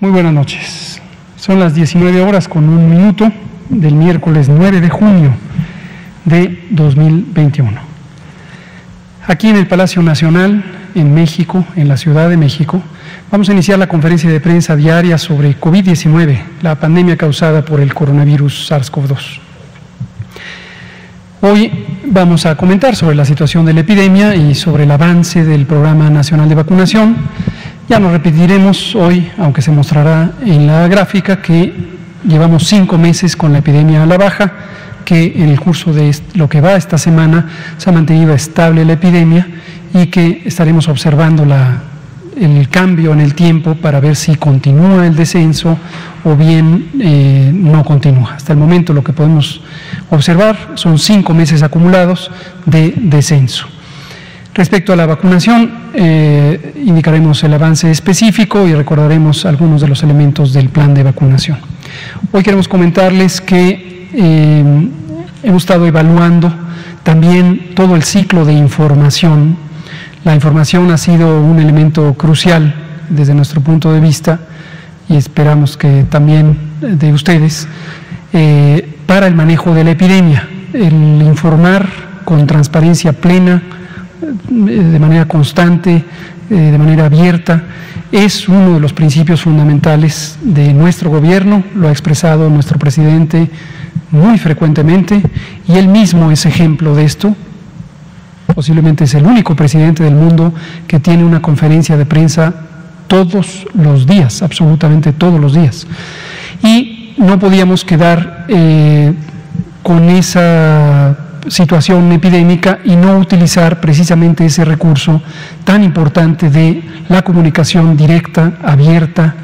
Muy buenas noches. Son las 19 horas con un minuto del miércoles 9 de junio de 2021. Aquí en el Palacio Nacional, en México, en la Ciudad de México, vamos a iniciar la conferencia de prensa diaria sobre COVID-19, la pandemia causada por el coronavirus SARS-CoV-2. Hoy vamos a comentar sobre la situación de la epidemia y sobre el avance del Programa Nacional de Vacunación. Ya no repetiremos hoy, aunque se mostrará en la gráfica, que llevamos cinco meses con la epidemia a la baja, que en el curso de lo que va esta semana se ha mantenido estable la epidemia y que estaremos observando el cambio en el tiempo para ver si continúa el descenso o bien eh, no continúa. Hasta el momento lo que podemos observar son cinco meses acumulados de descenso. Respecto a la vacunación, eh, indicaremos el avance específico y recordaremos algunos de los elementos del plan de vacunación. Hoy queremos comentarles que eh, hemos estado evaluando también todo el ciclo de información. La información ha sido un elemento crucial desde nuestro punto de vista y esperamos que también de ustedes eh, para el manejo de la epidemia, el informar con transparencia plena, de manera constante, eh, de manera abierta, es uno de los principios fundamentales de nuestro gobierno, lo ha expresado nuestro presidente muy frecuentemente y él mismo es ejemplo de esto. Posiblemente es el único presidente del mundo que tiene una conferencia de prensa todos los días, absolutamente todos los días. Y no podíamos quedar eh, con esa situación epidémica y no utilizar precisamente ese recurso tan importante de la comunicación directa, abierta,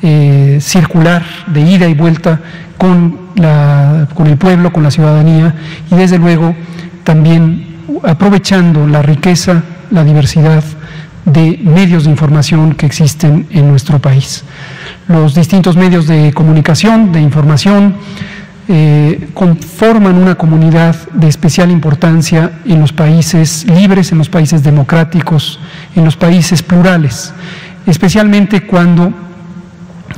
eh, circular, de ida y vuelta con, el pueblo, con la ciudadanía y desde luego también aprovechando la riqueza, la diversidad de medios de información que existen en nuestro país. Los distintos medios de comunicación, de información, eh, conforman una comunidad de especial importancia en los países libres, en los países democráticos, en los países plurales, especialmente cuando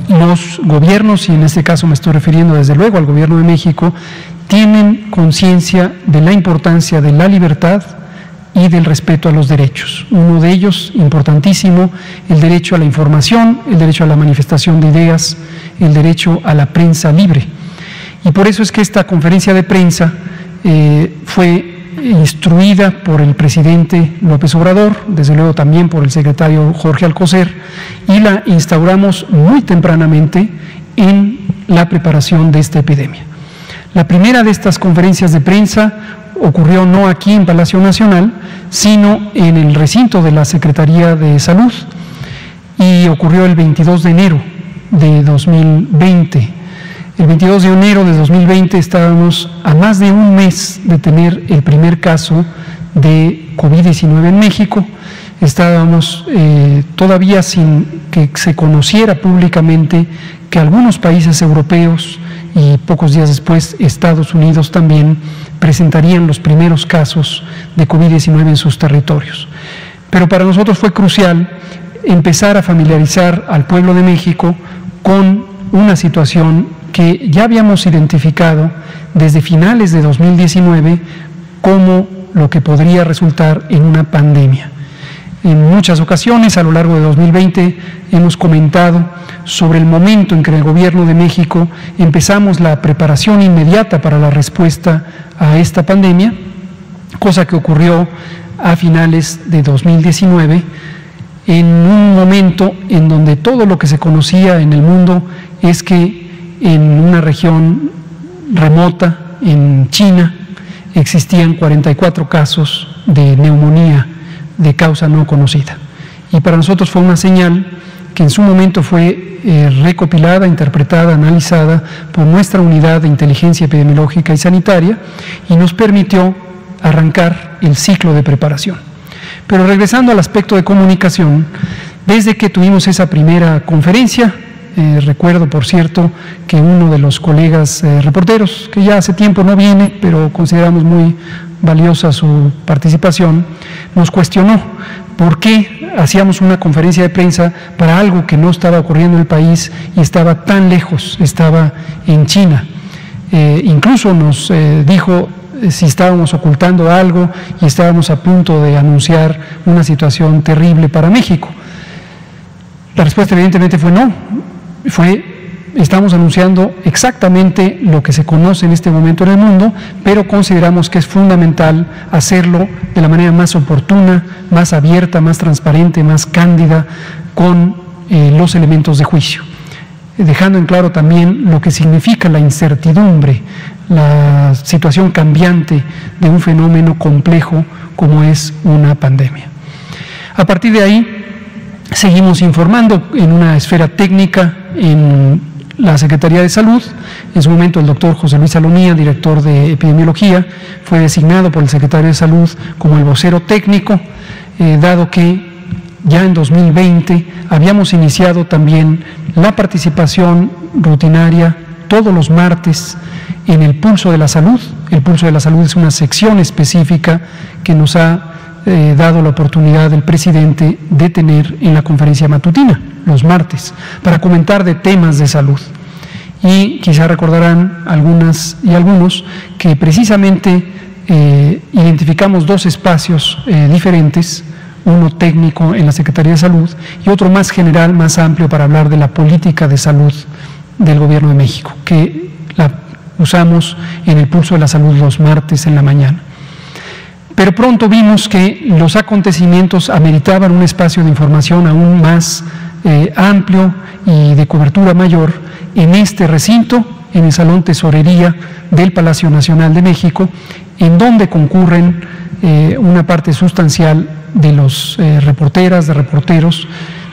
los gobiernos, y en este caso me estoy refiriendo desde luego al gobierno de México, tienen conciencia de la importancia de la libertad, y del respeto a los derechos. Uno de ellos, importantísimo, el derecho a la información, el derecho a la manifestación de ideas, el derecho a la prensa libre. Y por eso es que esta conferencia de prensa eh, fue instruida por el presidente López Obrador, desde luego también por el secretario Jorge Alcocer, y la instauramos muy tempranamente en la preparación de esta epidemia. La primera de estas conferencias de prensa ocurrió no aquí en Palacio Nacional, sino en el recinto de la Secretaría de Salud y ocurrió el 22 de enero de 2020. El 22 de enero de 2020 estábamos a más de un mes de tener el primer caso de COVID-19 en México. Estábamos eh, todavía sin que se conociera públicamente que algunos países europeos y pocos días después Estados Unidos también presentarían los primeros casos de COVID-19 en sus territorios. Pero para nosotros fue crucial empezar a familiarizar al pueblo de México con una situación que ya habíamos identificado desde finales de 2019 como lo que podría resultar en una pandemia. En muchas ocasiones a lo largo de 2020 hemos comentado sobre el momento en que el Gobierno de México empezamos la preparación inmediata para la respuesta a esta pandemia, cosa que ocurrió a finales de 2019, en un momento en donde todo lo que se conocía en el mundo es que en una región remota, en China, existían 44 casos de neumonía de causa no conocida. Y para nosotros fue una señal que en su momento fue eh, recopilada, interpretada, analizada por nuestra unidad de inteligencia epidemiológica y sanitaria y nos permitió arrancar el ciclo de preparación. Pero regresando al aspecto de comunicación, desde que tuvimos esa primera conferencia, eh, recuerdo, por cierto, que uno de los colegas eh, reporteros, que ya hace tiempo no viene, pero consideramos muy valiosa su participación, nos cuestionó ¿Por qué hacíamos una conferencia de prensa para algo que no estaba ocurriendo en el país y estaba tan lejos, estaba en China? Eh, incluso nos dijo si estábamos ocultando algo y estábamos a punto de anunciar una situación terrible para México. La respuesta evidentemente fue no, fue estamos anunciando exactamente lo que se conoce en este momento en el mundo, pero consideramos que es fundamental hacerlo de la manera más oportuna, más abierta, más transparente, más cándida, con eh, los elementos de juicio, dejando en claro también lo que significa la incertidumbre, la situación cambiante de un fenómeno complejo como es una pandemia. A partir de ahí, seguimos informando en una esfera técnica, en la Secretaría de Salud. En su momento el doctor José Luis Salomía, director de epidemiología, fue designado por el secretario de Salud como el vocero técnico, eh, dado que ya en 2020 habíamos iniciado también la participación rutinaria todos los martes en el Pulso de la Salud. El Pulso de la Salud es una sección específica que nos ha eh, dado la oportunidad el presidente de tener en la conferencia matutina los martes para comentar de temas de salud. Y quizá recordarán algunas y algunos que precisamente eh, identificamos dos espacios eh, diferentes, uno técnico en la Secretaría de Salud y otro más general, más amplio para hablar de la política de salud del Gobierno de México, que la usamos en el pulso de la salud los martes en la mañana. Pero pronto vimos que los acontecimientos ameritaban un espacio de información aún más eh, amplio y de cobertura mayor en este recinto, en el Salón Tesorería del Palacio Nacional de México, en donde concurren eh, una parte sustancial de los eh, reporteras, de reporteros,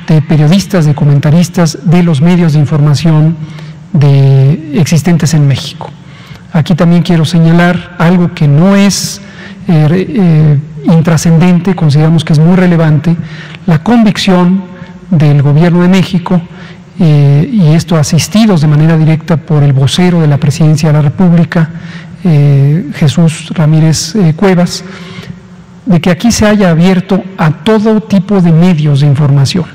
de periodistas, de comentaristas, de los medios de información existentes en México. Aquí también quiero señalar algo que no es intrascendente, consideramos que es muy relevante, la convicción del Gobierno de México, eh, y esto asistidos de manera directa por el vocero de la Presidencia de la República, eh, Jesús Ramírez eh, Cuevas, de que aquí se haya abierto a todo tipo de medios de información,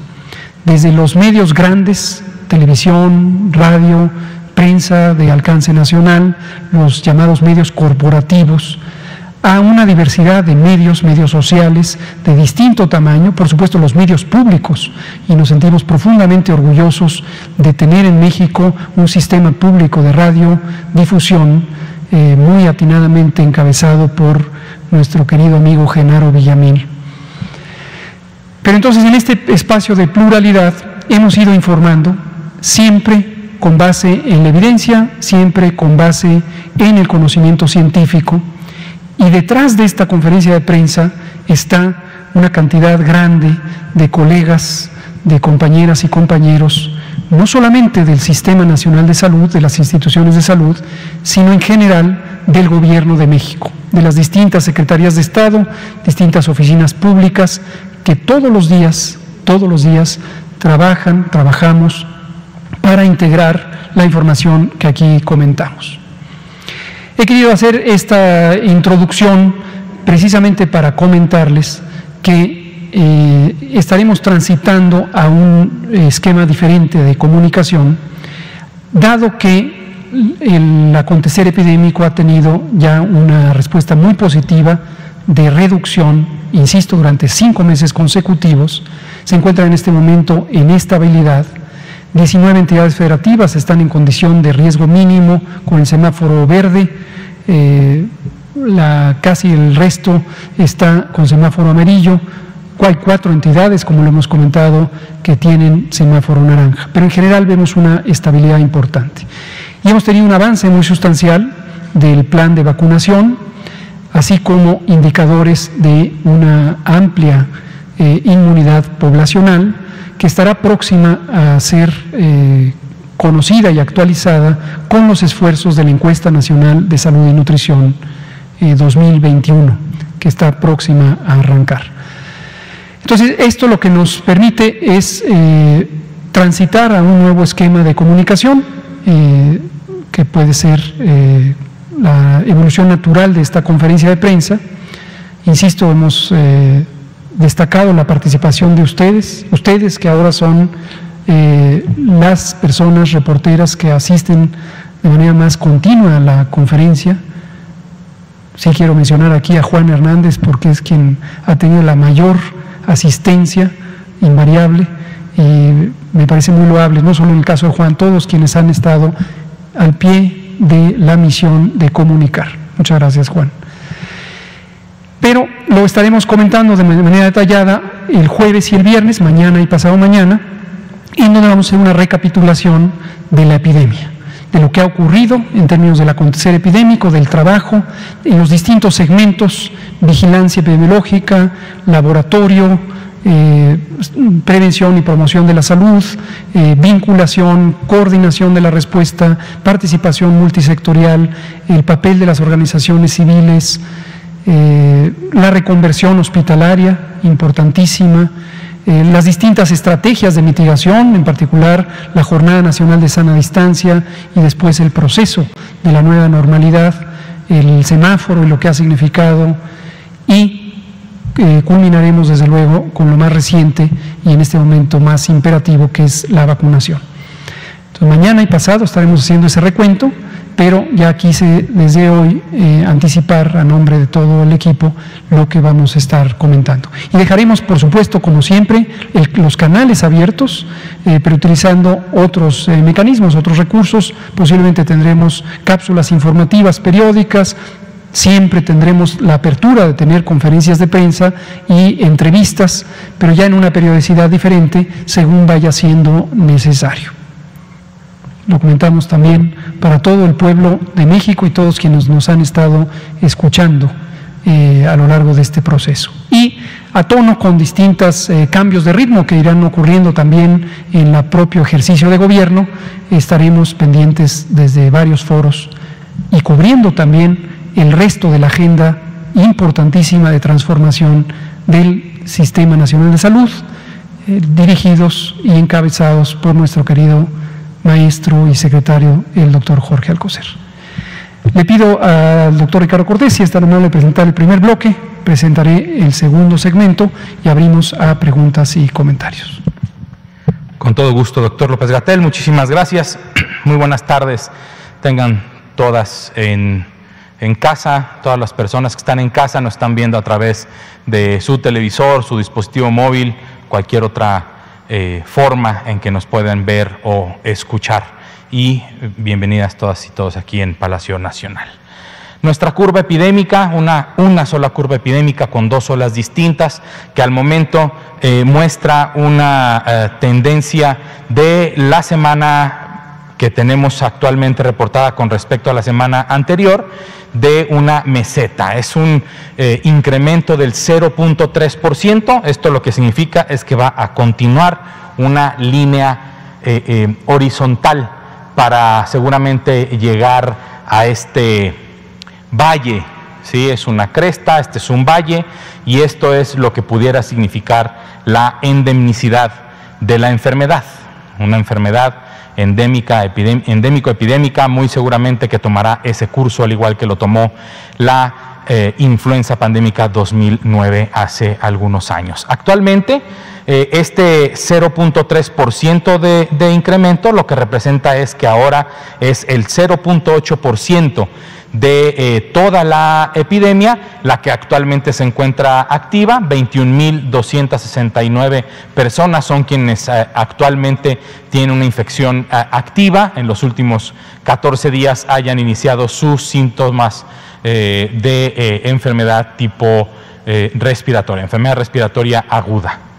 desde los medios grandes, televisión, radio, prensa de alcance nacional, los llamados medios corporativos, a una diversidad de medios, medios sociales de distinto tamaño, por supuesto los medios públicos, y nos sentimos profundamente orgullosos de tener en México un sistema público de radiodifusión eh, muy atinadamente encabezado por nuestro querido amigo Genaro Villamil. Pero entonces en este espacio de pluralidad hemos ido informando siempre con base en la evidencia, siempre con base en el conocimiento científico, y detrás de esta conferencia de prensa está una cantidad grande de colegas, de compañeras y compañeros, no solamente del Sistema Nacional de Salud, de las instituciones de salud, sino en general del Gobierno de México, de las distintas secretarías de Estado, distintas oficinas públicas, que todos los días, todos los días trabajan, trabajamos para integrar la información que aquí comentamos. He querido hacer esta introducción precisamente para comentarles que eh, estaremos transitando a un esquema diferente de comunicación, dado que el acontecer epidémico ha tenido ya una respuesta muy positiva de reducción, insisto, durante cinco meses consecutivos, se encuentra en este momento en estabilidad. 19 entidades federativas están en condición de riesgo mínimo con el semáforo verde, eh, la, casi el resto está con semáforo amarillo. Hay cuatro entidades, como lo hemos comentado, que tienen semáforo naranja, pero en general vemos una estabilidad importante. Y hemos tenido un avance muy sustancial del plan de vacunación, así como indicadores de una amplia eh, inmunidad poblacional que estará próxima a ser eh, conocida y actualizada con los esfuerzos de la Encuesta Nacional de Salud y Nutrición 2021, eh, que está próxima a arrancar. Entonces, esto lo que nos permite es eh, transitar a un nuevo esquema de comunicación, que puede ser la evolución natural de esta conferencia de prensa. Insisto, hemos destacado la participación de ustedes, ustedes que ahora son eh, las personas reporteras que asisten de manera más continua a la conferencia. Sí quiero mencionar aquí a Juan Hernández porque es quien ha tenido la mayor asistencia invariable y me parece muy loable, no solo en el caso de Juan, todos quienes han estado al pie de la misión de comunicar. Muchas gracias, Juan. Pero lo estaremos comentando de manera detallada el jueves y el viernes, mañana y pasado mañana, en donde vamos a hacer una recapitulación de la epidemia, de lo que ha ocurrido en términos del acontecer epidémico, del trabajo, en los distintos segmentos, vigilancia epidemiológica, laboratorio, eh, prevención y promoción de la salud, eh, vinculación, coordinación de la respuesta, participación multisectorial, el papel de las organizaciones civiles, eh, la reconversión hospitalaria, importantísima, las distintas estrategias de mitigación, en particular la Jornada Nacional de Sana Distancia y después el proceso de la nueva normalidad, el semáforo y lo que ha significado. Y culminaremos desde luego con lo más reciente y en este momento más imperativo que es la vacunación. Entonces mañana y pasado estaremos haciendo ese recuento, pero ya quise desde hoy eh, anticipar a nombre de todo el equipo lo que vamos a estar comentando. Y dejaremos, por supuesto, como siempre, los canales abiertos, eh, pero utilizando otros eh, mecanismos, otros recursos. Posiblemente tendremos cápsulas informativas periódicas, Siempre tendremos la apertura de tener conferencias de prensa y entrevistas, pero ya en una periodicidad diferente según vaya siendo necesario. Lo comentamos también para todo el pueblo de México y todos quienes nos han estado escuchando eh, a lo largo de este proceso. Y a tono con distintos eh, cambios de ritmo que irán ocurriendo también en el propio ejercicio de gobierno, estaremos pendientes desde varios foros y cubriendo también el resto de la agenda importantísima de transformación del Sistema Nacional de Salud, eh, dirigidos y encabezados por nuestro querido maestro y secretario, el doctor Jorge Alcocer. Le pido al doctor Ricardo Cortés, si está amable, presentar el primer bloque, presentaré el segundo segmento y abrimos a preguntas y comentarios. Con todo gusto, doctor López Gatel, muchísimas gracias. Muy buenas tardes. Tengan todas en en casa, todas las personas que están en casa nos están viendo a través de su televisor, su dispositivo móvil, cualquier otra eh, forma en que nos puedan ver o escuchar. Y bienvenidas todas y todos aquí en Palacio Nacional. Nuestra curva epidémica, una, una sola curva epidémica con dos olas distintas, que al momento eh, muestra una eh, tendencia de la semana que tenemos actualmente reportada con respecto a la semana anterior de una meseta. Es un eh, incremento del 0.3%. Esto lo que significa es que va a continuar una línea eh, eh, horizontal para seguramente llegar a este valle. ¿sí? Es una cresta, este es un valle y esto es lo que pudiera significar la endemnicidad de la enfermedad. Una enfermedad endémica, endémico-epidémica, muy seguramente que tomará ese curso al igual que lo tomó la eh, influenza pandémica 2009 hace algunos años. Actualmente, eh, este 0.3% de, de incremento lo que representa es que ahora es el 0.8% de eh, toda la epidemia, la que actualmente se encuentra activa, 21.269 personas son quienes eh, actualmente tienen una infección eh, activa, en los últimos 14 días hayan iniciado sus síntomas de enfermedad tipo respiratoria, enfermedad respiratoria aguda.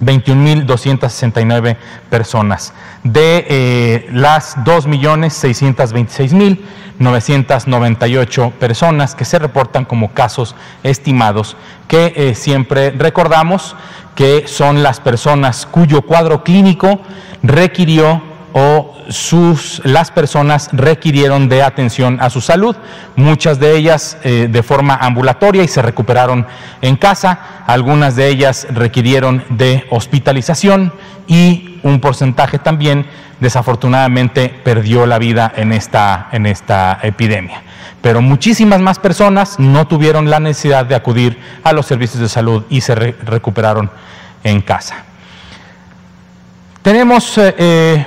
21.269 personas. De eh, las 2.626.998 personas que se reportan como casos estimados, que eh, siempre recordamos que son las personas cuyo cuadro clínico requirió o las personas requirieron de atención a su salud, muchas de ellas eh, de forma ambulatoria y se recuperaron en casa, algunas de ellas requirieron de hospitalización y un porcentaje también desafortunadamente perdió la vida en esta, en esta epidemia. Pero muchísimas más personas no tuvieron la necesidad de acudir a los servicios de salud y se recuperaron en casa. Tenemos eh, eh,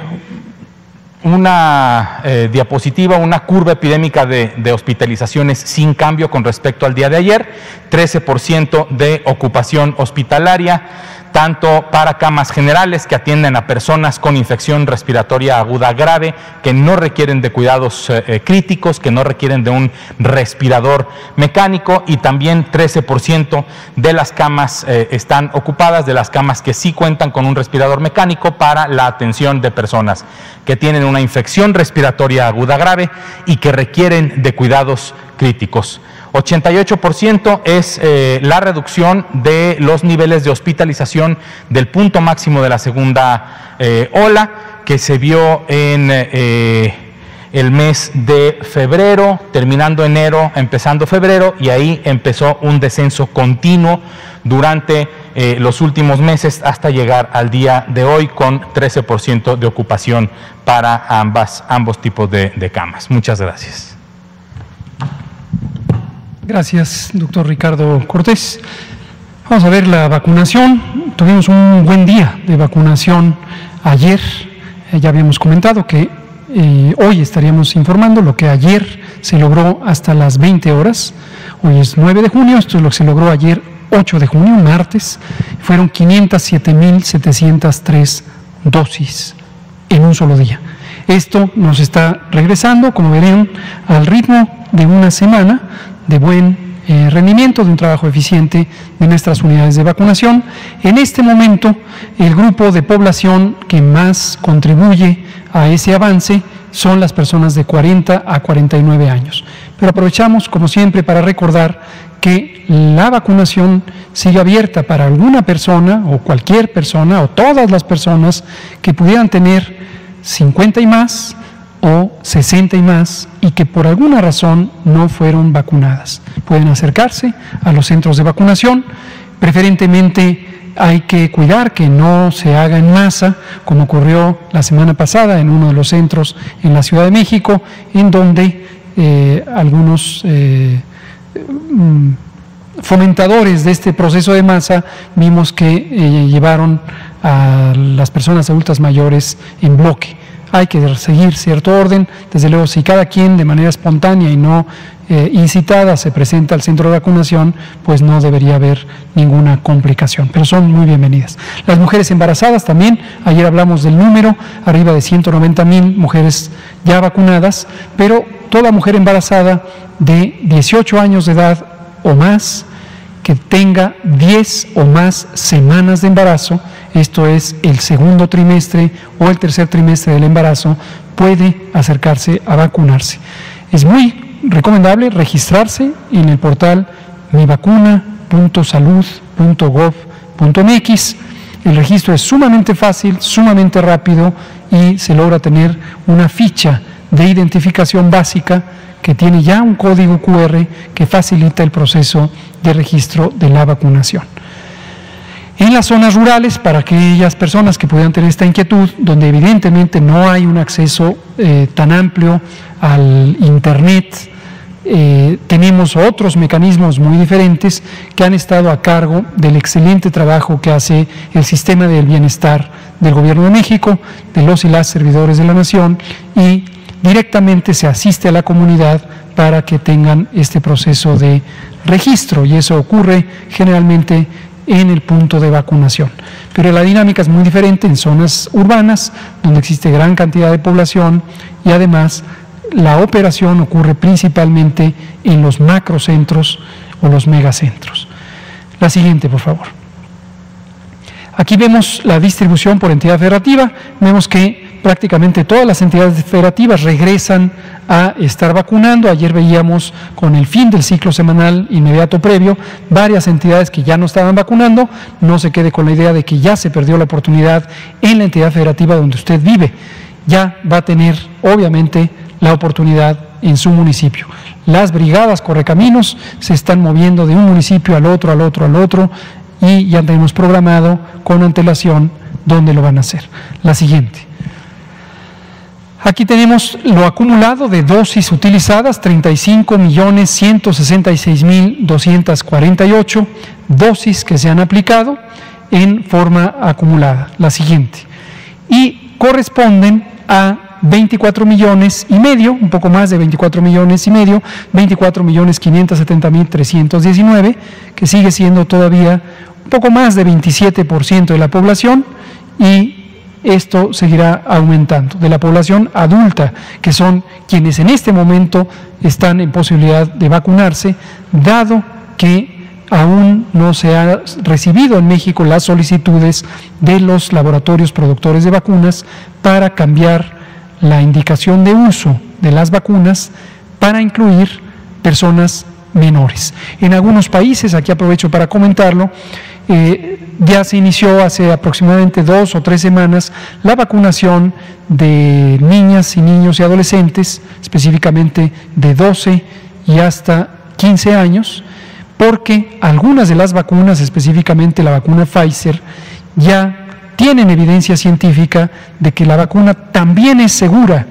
una eh, diapositiva, una curva epidémica de, de, hospitalizaciones sin cambio con respecto al día de ayer, 13% de ocupación hospitalaria, tanto para camas generales que atienden a personas con infección respiratoria aguda grave, que no requieren de cuidados eh, eh, críticos, que no requieren de un respirador mecánico y también 13% de las camas eh, están ocupadas, de las camas que sí cuentan con un respirador mecánico para la atención de personas que tienen una infección respiratoria aguda grave y que requieren de cuidados críticos. 88% es eh, la reducción de los niveles de hospitalización del punto máximo de la segunda eh, ola que se vio en eh, el mes de febrero, terminando enero, empezando febrero, y ahí empezó un descenso continuo durante los últimos meses hasta llegar al día de hoy con 13% de ocupación para ambos tipos de camas. Muchas gracias. Gracias, doctor Ricardo Cortés. Vamos a ver la vacunación. Tuvimos un buen día de vacunación ayer. Eh, ya habíamos comentado que eh, hoy estaríamos informando lo que ayer se logró hasta las 20 horas. Hoy es 9 de junio, esto es lo que se logró ayer 8 de junio, martes. Fueron 507.703 dosis en un solo día. Esto nos está regresando, como verán, al ritmo de una semana de buen eh, rendimiento, de un trabajo eficiente de nuestras unidades de vacunación. En este momento, el grupo de población que más contribuye a ese avance son las personas de 40 a 49 años. Pero aprovechamos, como siempre, para recordar que la vacunación sigue abierta para alguna persona o cualquier persona o todas las personas que pudieran tener 50 y más o 60 y más y que por alguna razón no fueron vacunadas. Pueden acercarse a los centros de vacunación, preferentemente hay que cuidar que no se haga en masa, como ocurrió la semana pasada en uno de los centros en la Ciudad de México, en donde eh, algunos eh, mm, fomentadores de este proceso de masa vimos que eh, llevaron a las personas adultas mayores en bloque hay que seguir cierto orden. Desde luego, si cada quien de manera espontánea y no eh, incitada se presenta al centro de vacunación, pues no debería haber ninguna complicación, pero son muy bienvenidas. Las mujeres embarazadas también, ayer hablamos del número, arriba de 190 mil mujeres ya vacunadas, pero toda mujer embarazada de 18 años de edad o más, que tenga 10 o más semanas de embarazo, esto es el segundo trimestre o el tercer trimestre del embarazo, puede acercarse a vacunarse. Es muy recomendable registrarse en el portal mivacuna.salud.gov.mx. El registro es sumamente fácil, sumamente rápido y se logra tener una ficha de identificación básica que tiene ya un código QR que facilita el proceso de registro de la vacunación. En las zonas rurales, para aquellas personas que pudieran tener esta inquietud, donde evidentemente no hay un acceso eh, tan amplio al Internet, eh, tenemos otros mecanismos muy diferentes que han estado a cargo del excelente trabajo que hace el sistema del bienestar del Gobierno de México, de los y las servidores de la Nación, y directamente se asiste a la comunidad para que tengan este proceso de registro, y eso ocurre generalmente en el punto de vacunación. Pero la dinámica es muy diferente en zonas urbanas, donde existe gran cantidad de población y además la operación ocurre principalmente en los macrocentros o los megacentros. La siguiente, por favor. Aquí vemos la distribución por entidad federativa. Vemos que prácticamente todas las entidades federativas regresan a estar vacunando. Ayer veíamos con el fin del ciclo semanal inmediato previo varias entidades que ya no estaban vacunando. No se quede con la idea de que ya se perdió la oportunidad en la entidad federativa donde usted vive. Ya va a tener, obviamente, la oportunidad en su municipio. Las brigadas correcaminos se están moviendo de un municipio al otro, al otro, al otro y ya tenemos programado con antelación dónde lo van a hacer. La siguiente. Aquí tenemos lo acumulado de dosis utilizadas, 35.166.248 dosis que se han aplicado en forma acumulada, la siguiente. Y corresponden a 24 millones y medio, un poco más de 24 millones y medio, 24 millones 570 mil 319, que sigue siendo todavía un poco más de 27% de la población y esto seguirá aumentando. De la población adulta, que son quienes en este momento están en posibilidad de vacunarse, dado que aún no se han recibido en México las solicitudes de los laboratorios productores de vacunas para cambiar la indicación de uso de las vacunas para incluir personas menores. En algunos países, aquí aprovecho para comentarlo, ya se inició hace aproximadamente dos o tres semanas la vacunación de niñas y niños y adolescentes, específicamente de 12 y hasta 15 años, porque algunas de las vacunas, específicamente la vacuna Pfizer, ya tienen evidencia científica de que la vacuna también es segura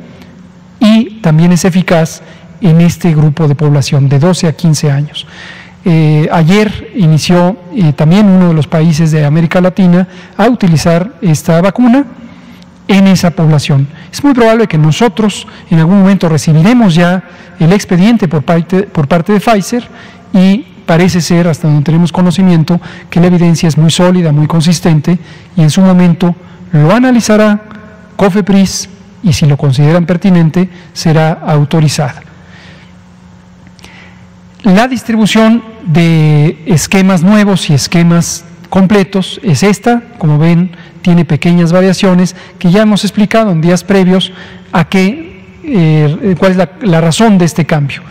y también es eficaz en este grupo de población de 12 a 15 años. Eh, ayer inició eh, también uno de los países de América Latina a utilizar esta vacuna en esa población. Es muy probable que nosotros en algún momento recibiremos ya el expediente por parte, por parte de Pfizer y parece ser, hasta donde tenemos conocimiento, que la evidencia es muy sólida, muy consistente y en su momento lo analizará COFEPRIS y si lo consideran pertinente será autorizada. La distribución de esquemas nuevos y esquemas completos es esta, como ven, tiene pequeñas variaciones que ya hemos explicado en días previos a qué, eh, cuál es la, razón de este cambio.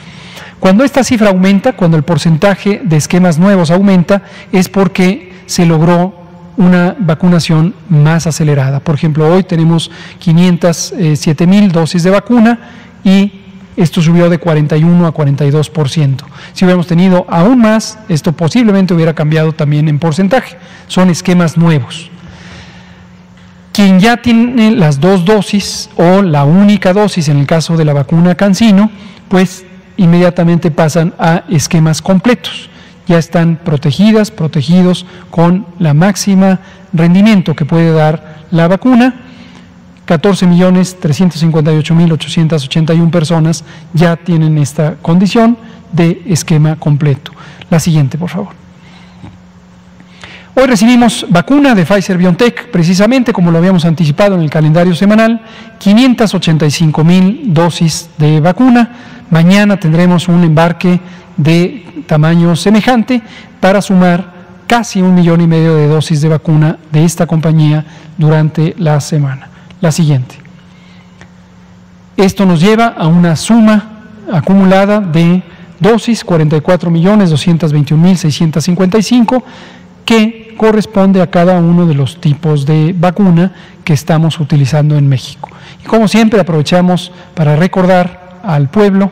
Cuando esta cifra aumenta, cuando el porcentaje de esquemas nuevos aumenta, es porque se logró una vacunación más acelerada. Por ejemplo, hoy tenemos 507 mil dosis de vacuna y esto subió de 41 a 42%. Si hubiéramos tenido aún más, esto posiblemente hubiera cambiado también en porcentaje. Son esquemas nuevos. Quien ya tiene las dos dosis o la única dosis en el caso de la vacuna Cancino, pues inmediatamente pasan a esquemas completos. Ya están protegidas, protegidos con la máxima rendimiento que puede dar la vacuna 14.358.881 personas ya tienen esta condición de esquema completo. La siguiente, por favor. Hoy recibimos vacuna de Pfizer BioNTech, precisamente como lo habíamos anticipado en el calendario semanal, 585 mil dosis de vacuna. Mañana tendremos un embarque de tamaño semejante para sumar casi un millón y medio de dosis de vacuna de esta compañía durante la semana la siguiente. Esto nos lleva a una suma acumulada de dosis 44.221.655 que corresponde a cada uno de los tipos de vacuna que estamos utilizando en México. Y como siempre aprovechamos para recordar al pueblo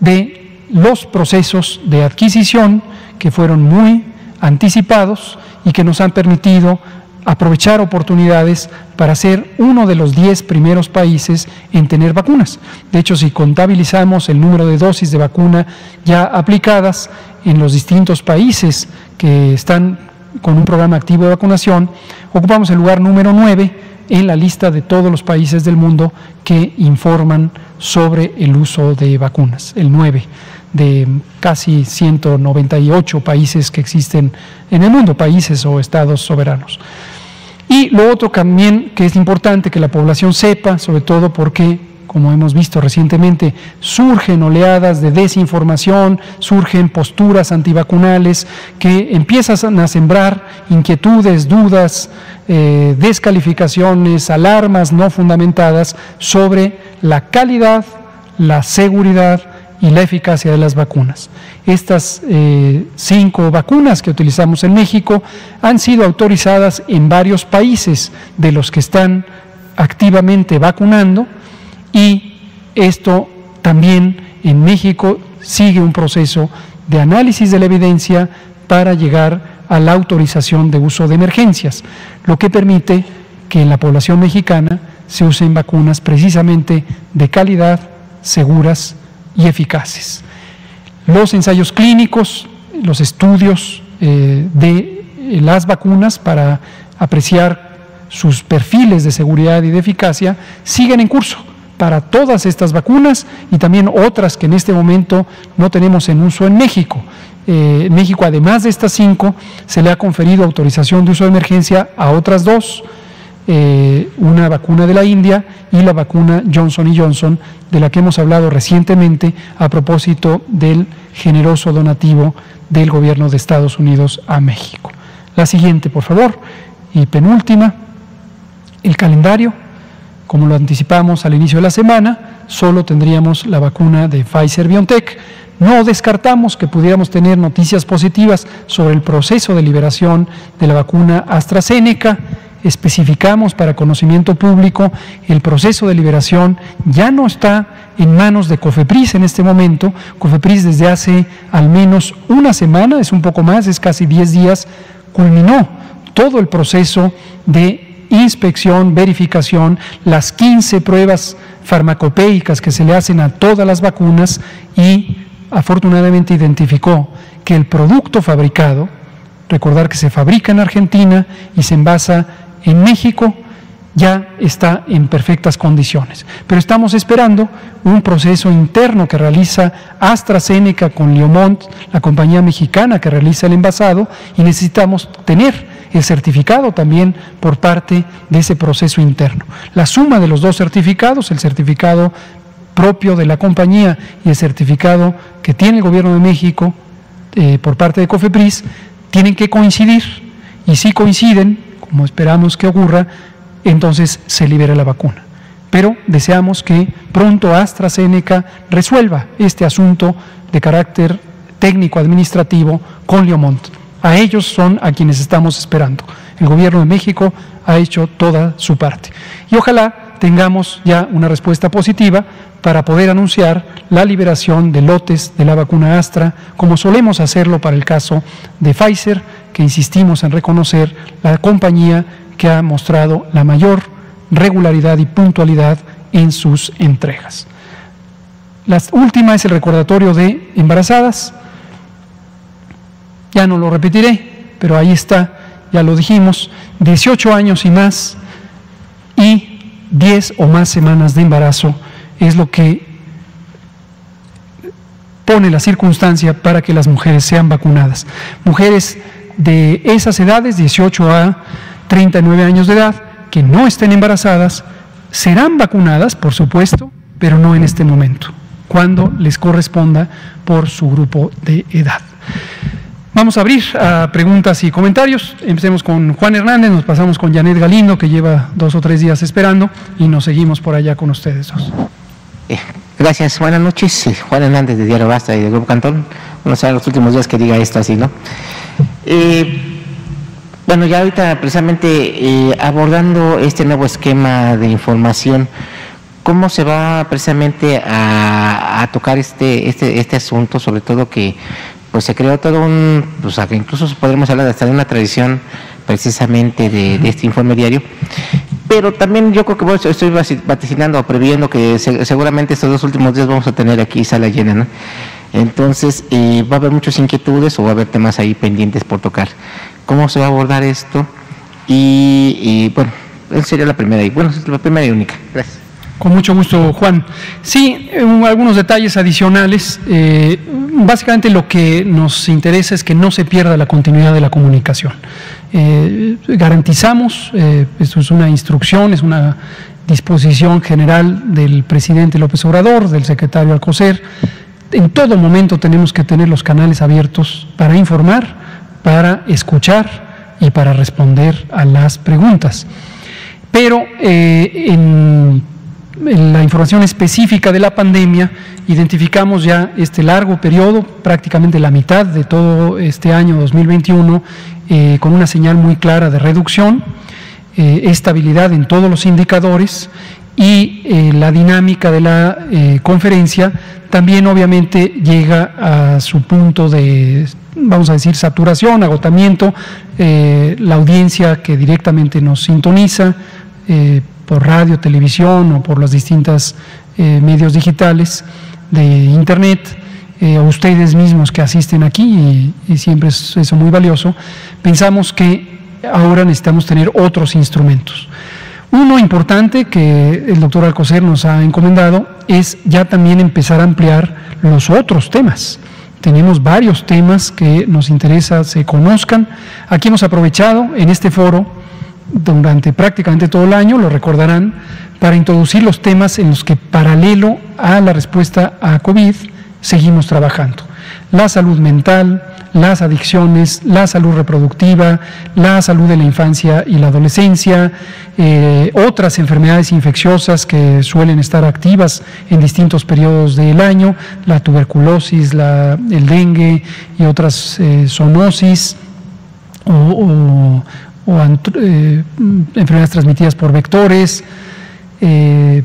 de los procesos de adquisición que fueron muy anticipados y que nos han permitido aprovechar oportunidades para ser uno de los 10 primeros países en tener vacunas. De hecho, si contabilizamos el número de dosis de vacuna ya aplicadas en los distintos países que están con un programa activo de vacunación, ocupamos el lugar número 9 en la lista de todos los países del mundo que informan sobre el uso de vacunas, el 9 de casi 198 países que existen en el mundo, países o estados soberanos. Y lo otro también que es importante que la población sepa, sobre todo porque, como hemos visto recientemente, surgen oleadas de desinformación, surgen posturas antivacunales que empiezan a sembrar inquietudes, dudas, eh, descalificaciones, alarmas no fundamentadas sobre la calidad, la seguridad y la eficacia de las vacunas. Estas eh, cinco vacunas que utilizamos en México han sido autorizadas en varios países de los que están activamente vacunando y esto también en México sigue un proceso de análisis de la evidencia para llegar a la autorización de uso de emergencias, lo que permite que en la población mexicana se usen vacunas precisamente de calidad, seguras y eficaces. Los ensayos clínicos, los estudios eh, de las vacunas para apreciar sus perfiles de seguridad y de eficacia siguen en curso para todas estas vacunas y también otras que en este momento no tenemos en uso en México. Eh, México, además de estas cinco, se le ha conferido autorización de uso de emergencia a otras dos, eh, una vacuna de la India y la vacuna Johnson Johnson, de la que hemos hablado recientemente a propósito del generoso donativo del gobierno de Estados Unidos a México. La siguiente, por favor, y penúltima, el calendario. Como lo anticipamos al inicio de la semana, solo tendríamos la vacuna de Pfizer BioNTech. No descartamos que pudiéramos tener noticias positivas sobre el proceso de liberación de la vacuna AstraZeneca especificamos para conocimiento público, el proceso de liberación ya no está en manos de COFEPRIS en este momento. COFEPRIS desde hace al menos una semana, es un poco más, es casi 10 días, culminó todo el proceso de inspección, verificación, las 15 pruebas farmacopéicas que se le hacen a todas las vacunas y afortunadamente identificó que el producto fabricado, recordar que se fabrica en Argentina y se envasa en México ya está en perfectas condiciones. Pero estamos esperando un proceso interno que realiza AstraZeneca con Liomont, la compañía mexicana que realiza el envasado, y necesitamos tener el certificado también por parte de ese proceso interno. La suma de los dos certificados, el certificado propio de la compañía y el certificado que tiene el gobierno de México eh, por parte de COFEPRIS, tienen que coincidir. Y si coinciden, como esperamos que ocurra, entonces se libera la vacuna. Pero deseamos que pronto AstraZeneca resuelva este asunto de carácter técnico-administrativo con Leomont. A ellos son a quienes estamos esperando. El gobierno de México ha hecho toda su parte. Y ojalá tengamos ya una respuesta positiva para poder anunciar la liberación de lotes de la vacuna Astra, como solemos hacerlo para el caso de Pfizer, que insistimos en reconocer la compañía que ha mostrado la mayor regularidad y puntualidad en sus entregas. La última es el recordatorio de embarazadas. Ya no lo repetiré, pero ahí está, ya lo dijimos, 18 años y más y 10 o más semanas de embarazo es lo que pone la circunstancia para que las mujeres sean vacunadas. Mujeres de esas edades, 18 a 39 años de edad, que no estén embarazadas, serán vacunadas, por supuesto, pero no en este momento, cuando les corresponda por su grupo de edad. Vamos a abrir a preguntas y comentarios. Empecemos con Juan Hernández, nos pasamos con Janet Galindo, que lleva dos o tres días esperando, y nos seguimos por allá con ustedes dos. Eh, gracias, buenas noches. Juan Hernández de Diario Basta y de Grupo Cantón. No sé, los últimos días que diga esto así, ¿no? Eh, bueno, ya ahorita precisamente eh, abordando este nuevo esquema de información, ¿cómo se va precisamente a, tocar este, este, este asunto? Sobre todo que pues se creó todo un, pues incluso podremos hablar hasta de una tradición precisamente de, este informe diario. Pero también yo creo que estoy vaticinando o previendo que seguramente estos dos últimos días vamos a tener aquí sala llena, ¿no? Entonces, eh, va a haber muchas inquietudes o va a haber temas ahí pendientes por tocar. ¿Cómo se va a abordar esto? Y, bueno, esa sería la primera y bueno, es la primera y única. Gracias. Con mucho gusto, Juan. Sí, algunos detalles adicionales. Eh, básicamente lo que nos interesa es que no se pierda la continuidad de la comunicación. Eh, garantizamos, esto es una instrucción, es una disposición general del presidente López Obrador, del secretario Alcocer, en todo momento tenemos que tener los canales abiertos para informar, para escuchar y para responder a las preguntas. Pero eh, en, la información específica de la pandemia, identificamos ya este largo periodo, prácticamente la mitad de todo este año 2021, eh, con una señal muy clara de reducción, eh, estabilidad en todos los indicadores y la dinámica de la conferencia también obviamente llega a su punto de, vamos a decir, saturación, agotamiento, eh, la audiencia que directamente nos sintoniza, eh, por radio, televisión o por los distintos eh, medios digitales de Internet, eh, ustedes mismos que asisten aquí, y, y siempre es eso muy valioso, pensamos que ahora necesitamos tener otros instrumentos. Uno importante que el doctor Alcocer nos ha encomendado es ya también empezar a ampliar los otros temas. Tenemos varios temas que nos interesa se conozcan. Aquí hemos aprovechado en este foro durante prácticamente todo el año, lo recordarán, para introducir los temas en los que paralelo a la respuesta a COVID seguimos trabajando. La salud mental, las adicciones, la salud reproductiva, la salud de la infancia y la adolescencia, eh, otras enfermedades infecciosas que suelen estar activas en distintos periodos del año, la tuberculosis, el dengue y otras eh, zoonosis o, eh, enfermedades transmitidas por vectores, en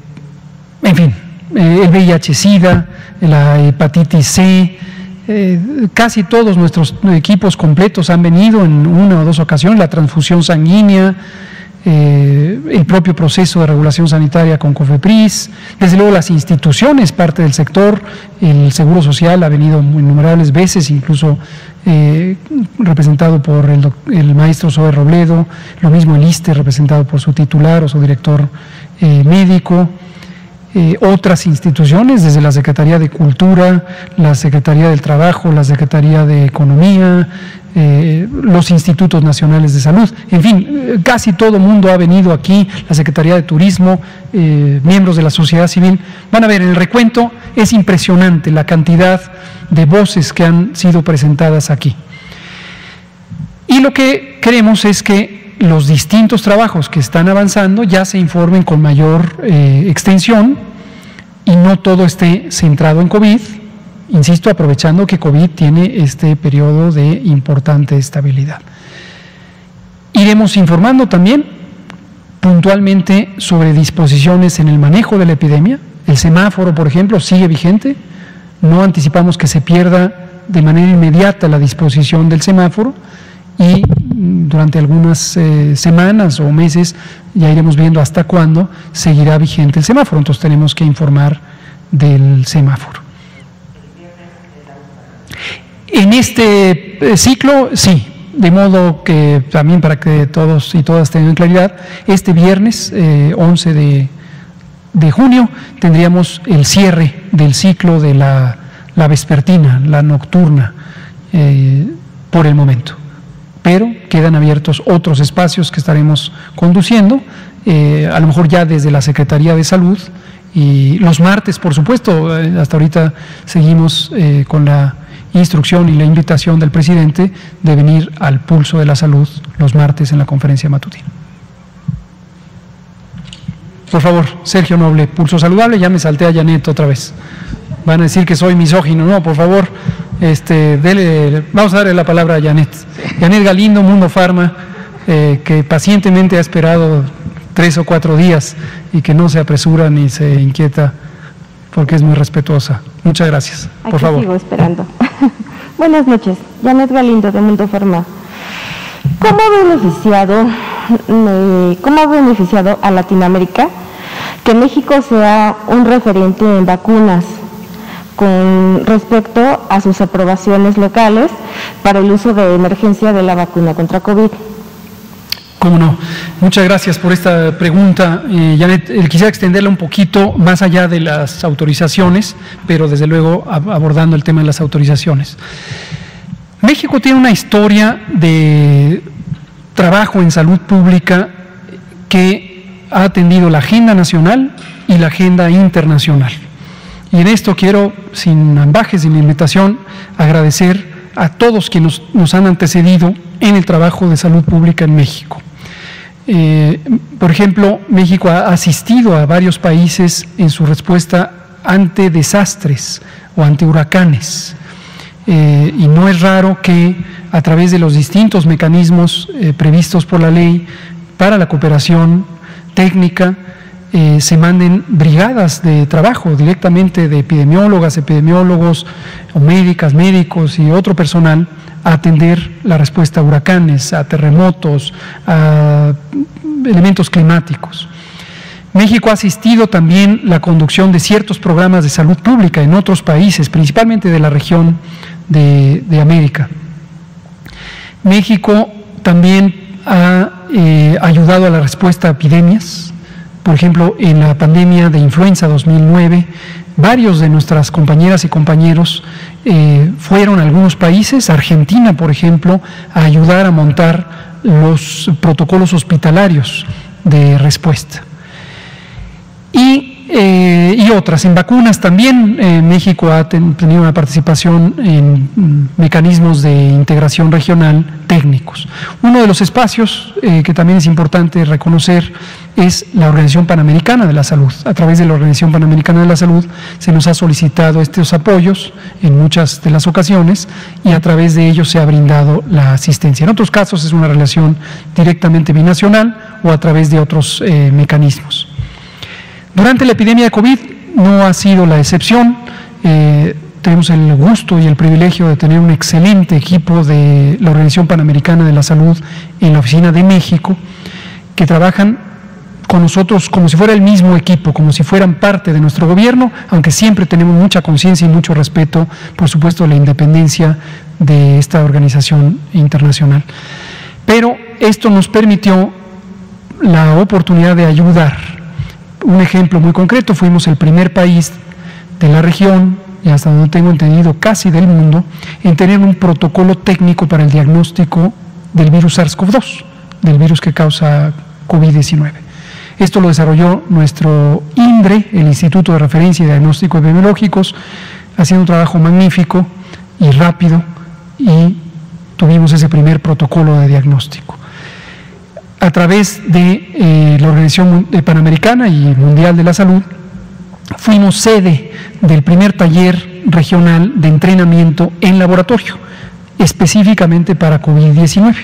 fin, el VIH-Sida, la hepatitis C, eh, casi todos nuestros equipos completos han venido en una o dos ocasiones, la transfusión sanguínea, eh, el propio proceso de regulación sanitaria con COFEPRIS, desde luego las instituciones, parte del sector, el Seguro Social ha venido innumerables veces, incluso eh, representado por el, el, maestro Zoe Robledo, lo mismo el ISTE representado por su titular o su director médico. Eh, otras instituciones, desde la Secretaría de Cultura, la Secretaría del Trabajo, la Secretaría de Economía, eh, los institutos nacionales de salud, en fin, eh, casi todo mundo ha venido aquí, la Secretaría de Turismo, miembros de la sociedad civil. Van a ver, el recuento es impresionante la cantidad de voces que han sido presentadas aquí. Y lo que queremos es que los distintos trabajos que están avanzando ya se informen con mayor eh, extensión y no todo esté centrado en COVID, insisto, aprovechando que COVID tiene este periodo de importante estabilidad. Iremos informando también puntualmente sobre disposiciones en el manejo de la epidemia. El semáforo, por ejemplo, sigue vigente. No anticipamos que se pierda de manera inmediata la disposición del semáforo y durante algunas eh, semanas o meses ya iremos viendo hasta cuándo seguirá vigente el semáforo. Entonces tenemos que informar del semáforo. En este eh, ciclo, sí, de modo que también para que todos y todas tengan claridad, este viernes 11 eh, de, junio tendríamos el cierre del ciclo de la, vespertina, la nocturna, por el momento pero quedan abiertos otros espacios que estaremos conduciendo, eh, a lo mejor ya desde la Secretaría de Salud y los martes, por supuesto, eh, hasta ahorita seguimos eh, con la instrucción y la invitación del presidente de venir al pulso de la salud los martes en la conferencia matutina. Por favor, Sergio Noble, pulso saludable, ya me salté a Janet otra vez. Van a decir que soy misógino, no, por favor, este, vamos a darle la palabra a Janet. Janet Galindo, Mundo Farma, eh, que pacientemente ha esperado tres o cuatro días y que no se apresura ni se inquieta porque es muy respetuosa. Muchas gracias. Por favor. Sigo esperando. Buenas noches, Janet Galindo de Mundo Farma. ¿Cómo ha beneficiado, eh, cómo ha beneficiado a Latinoamérica que México sea un referente en vacunas? Con respecto a sus aprobaciones locales para el uso de emergencia de la vacuna contra COVID. Cómo no. Muchas gracias por esta pregunta. Eh, Janet, eh, quisiera extenderla un poquito más allá de las autorizaciones, pero desde luego abordando el tema de las autorizaciones. México tiene una historia de trabajo en salud pública que ha atendido la agenda nacional y la agenda internacional. Y en esto quiero, sin ambajes, sin limitación, agradecer a todos quienes nos, han antecedido en el trabajo de salud pública en México. Eh, por ejemplo, México ha asistido a varios países en su respuesta ante desastres o ante huracanes. Eh, y no es raro que a través de los distintos mecanismos eh, previstos por la ley para la cooperación técnica, eh, se manden brigadas de trabajo directamente de epidemiólogas, epidemiólogos, o médicas, médicos y otro personal a atender la respuesta a huracanes, a terremotos, a elementos climáticos. México ha asistido también la conducción de ciertos programas de salud pública en otros países, principalmente de la región de, América. México también ha eh, ayudado a la respuesta a epidemias. Por ejemplo, en la pandemia de influenza 2009, varios de nuestras compañeras y compañeros eh, fueron a algunos países, Argentina, por ejemplo, a ayudar a montar los protocolos hospitalarios de respuesta. Y eh, y otras. En vacunas también eh, México ha tenido una participación en mm, mecanismos de integración regional técnicos. Uno de los espacios eh, que también es importante reconocer es la Organización Panamericana de la Salud. A través de la Organización Panamericana de la Salud se nos ha solicitado estos apoyos en muchas de las ocasiones y a través de ellos se ha brindado la asistencia. En otros casos es una relación directamente binacional o a través de otros mecanismos. Durante la epidemia de COVID no ha sido la excepción. Eh, tenemos el gusto y el privilegio de tener un excelente equipo de la Organización Panamericana de la Salud en la Oficina de México, que trabajan con nosotros como si fuera el mismo equipo, como si fueran parte de nuestro gobierno, aunque siempre tenemos mucha conciencia y mucho respeto, por supuesto, de la independencia de esta organización internacional. Pero esto nos permitió la oportunidad de ayudar un ejemplo muy concreto, fuimos el primer país de la región, y hasta donde tengo entendido casi del mundo, en tener un protocolo técnico para el diagnóstico del virus SARS-CoV-2, del virus que causa COVID-19. Esto lo desarrolló nuestro INDRE, el Instituto de Referencia y Diagnóstico Epidemiológicos, haciendo un trabajo magnífico y rápido y tuvimos ese primer protocolo de diagnóstico a través de eh, la Organización Panamericana y Mundial de la Salud, fuimos sede del primer taller regional de entrenamiento en laboratorio, específicamente para COVID-19.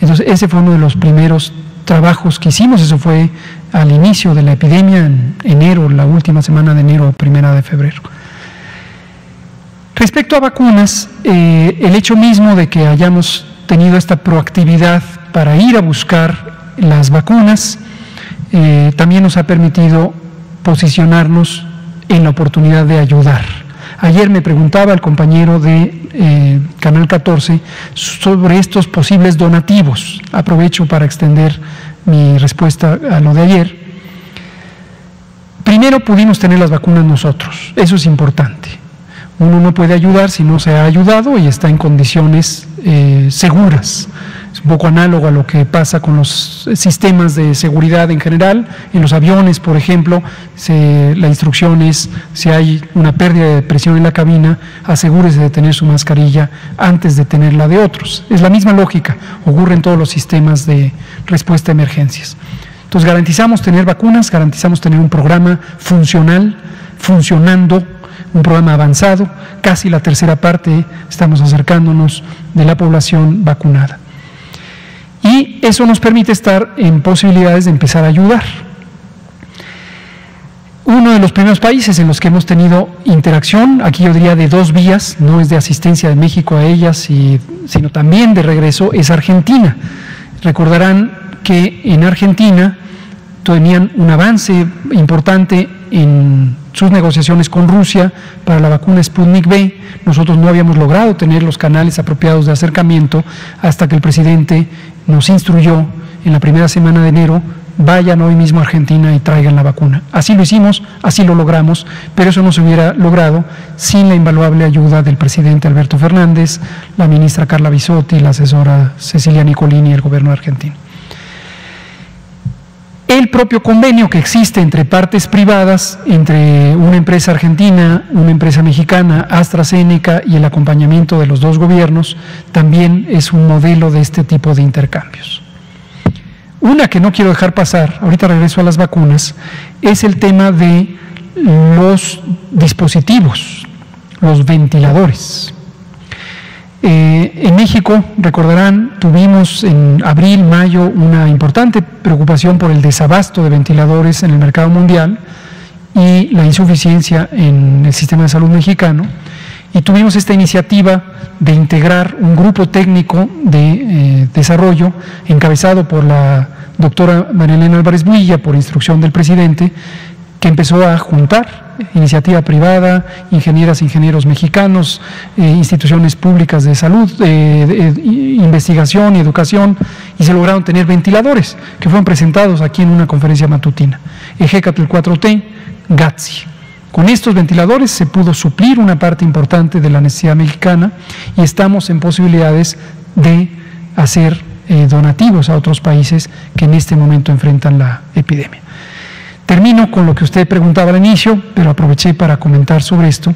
Entonces, ese fue uno de los primeros trabajos que hicimos, eso fue al inicio de la epidemia, en enero, la última semana de enero, primera de febrero. Respecto a vacunas, eh, el hecho mismo de que hayamos tenido esta proactividad para ir a buscar las vacunas, eh, también nos ha permitido posicionarnos en la oportunidad de ayudar. Ayer me preguntaba el compañero de eh, Canal 14 sobre estos posibles donativos. Aprovecho para extender mi respuesta a lo de ayer. Primero pudimos tener las vacunas nosotros, eso es importante. Uno no puede ayudar si no se ha ayudado y está en condiciones eh, seguras un poco análogo a lo que pasa con los sistemas de seguridad en general. En los aviones, por ejemplo, la instrucción es, si hay una pérdida de presión en la cabina, asegúrese de tener su mascarilla antes de tenerla de otros. Es la misma lógica, ocurre en todos los sistemas de respuesta a emergencias. Entonces garantizamos tener vacunas, garantizamos tener un programa funcional, funcionando, un programa avanzado, casi la tercera parte estamos acercándonos de la población vacunada y eso nos permite estar en posibilidades de empezar a ayudar. Uno de los primeros países en los que hemos tenido interacción, aquí yo diría de dos vías, no es de asistencia de México a ellas, sino también de regreso, es Argentina. Recordarán que en Argentina tenían un avance importante en sus negociaciones con Rusia para la vacuna Sputnik V. Nosotros no habíamos logrado tener los canales apropiados de acercamiento hasta que el presidente nos instruyó en la primera semana de enero, vayan hoy mismo a Argentina y traigan la vacuna. Así lo hicimos, así lo logramos, pero eso no se hubiera logrado sin la invaluable ayuda del presidente Alberto Fernández, la ministra Carla Bisotti, la asesora Cecilia Nicolini y el gobierno argentino. El propio convenio que existe entre partes privadas, entre una empresa argentina, una empresa mexicana, AstraZeneca y el acompañamiento de los dos gobiernos, también es un modelo de este tipo de intercambios. Una que no quiero dejar pasar, ahorita regreso a las vacunas, es el tema de los dispositivos, los ventiladores. Eh, en México, recordarán, tuvimos en abril, mayo una importante preocupación por el desabasto de ventiladores en el mercado mundial y la insuficiencia en el sistema de salud mexicano. Y tuvimos esta iniciativa de integrar un grupo técnico de eh, desarrollo encabezado por la doctora Marilena Álvarez Villa, por instrucción del presidente, que empezó a juntar iniciativa privada, ingenieras, ingenieros mexicanos, eh, instituciones públicas de salud, eh, investigación y educación, y se lograron tener ventiladores que fueron presentados aquí en una conferencia matutina. Ejecatl 4T, GATSI. Con estos ventiladores se pudo suplir una parte importante de la necesidad mexicana y estamos en posibilidades de hacer eh, donativos a otros países que en este momento enfrentan la epidemia. Termino con lo que usted preguntaba al inicio, pero aproveché para comentar sobre esto.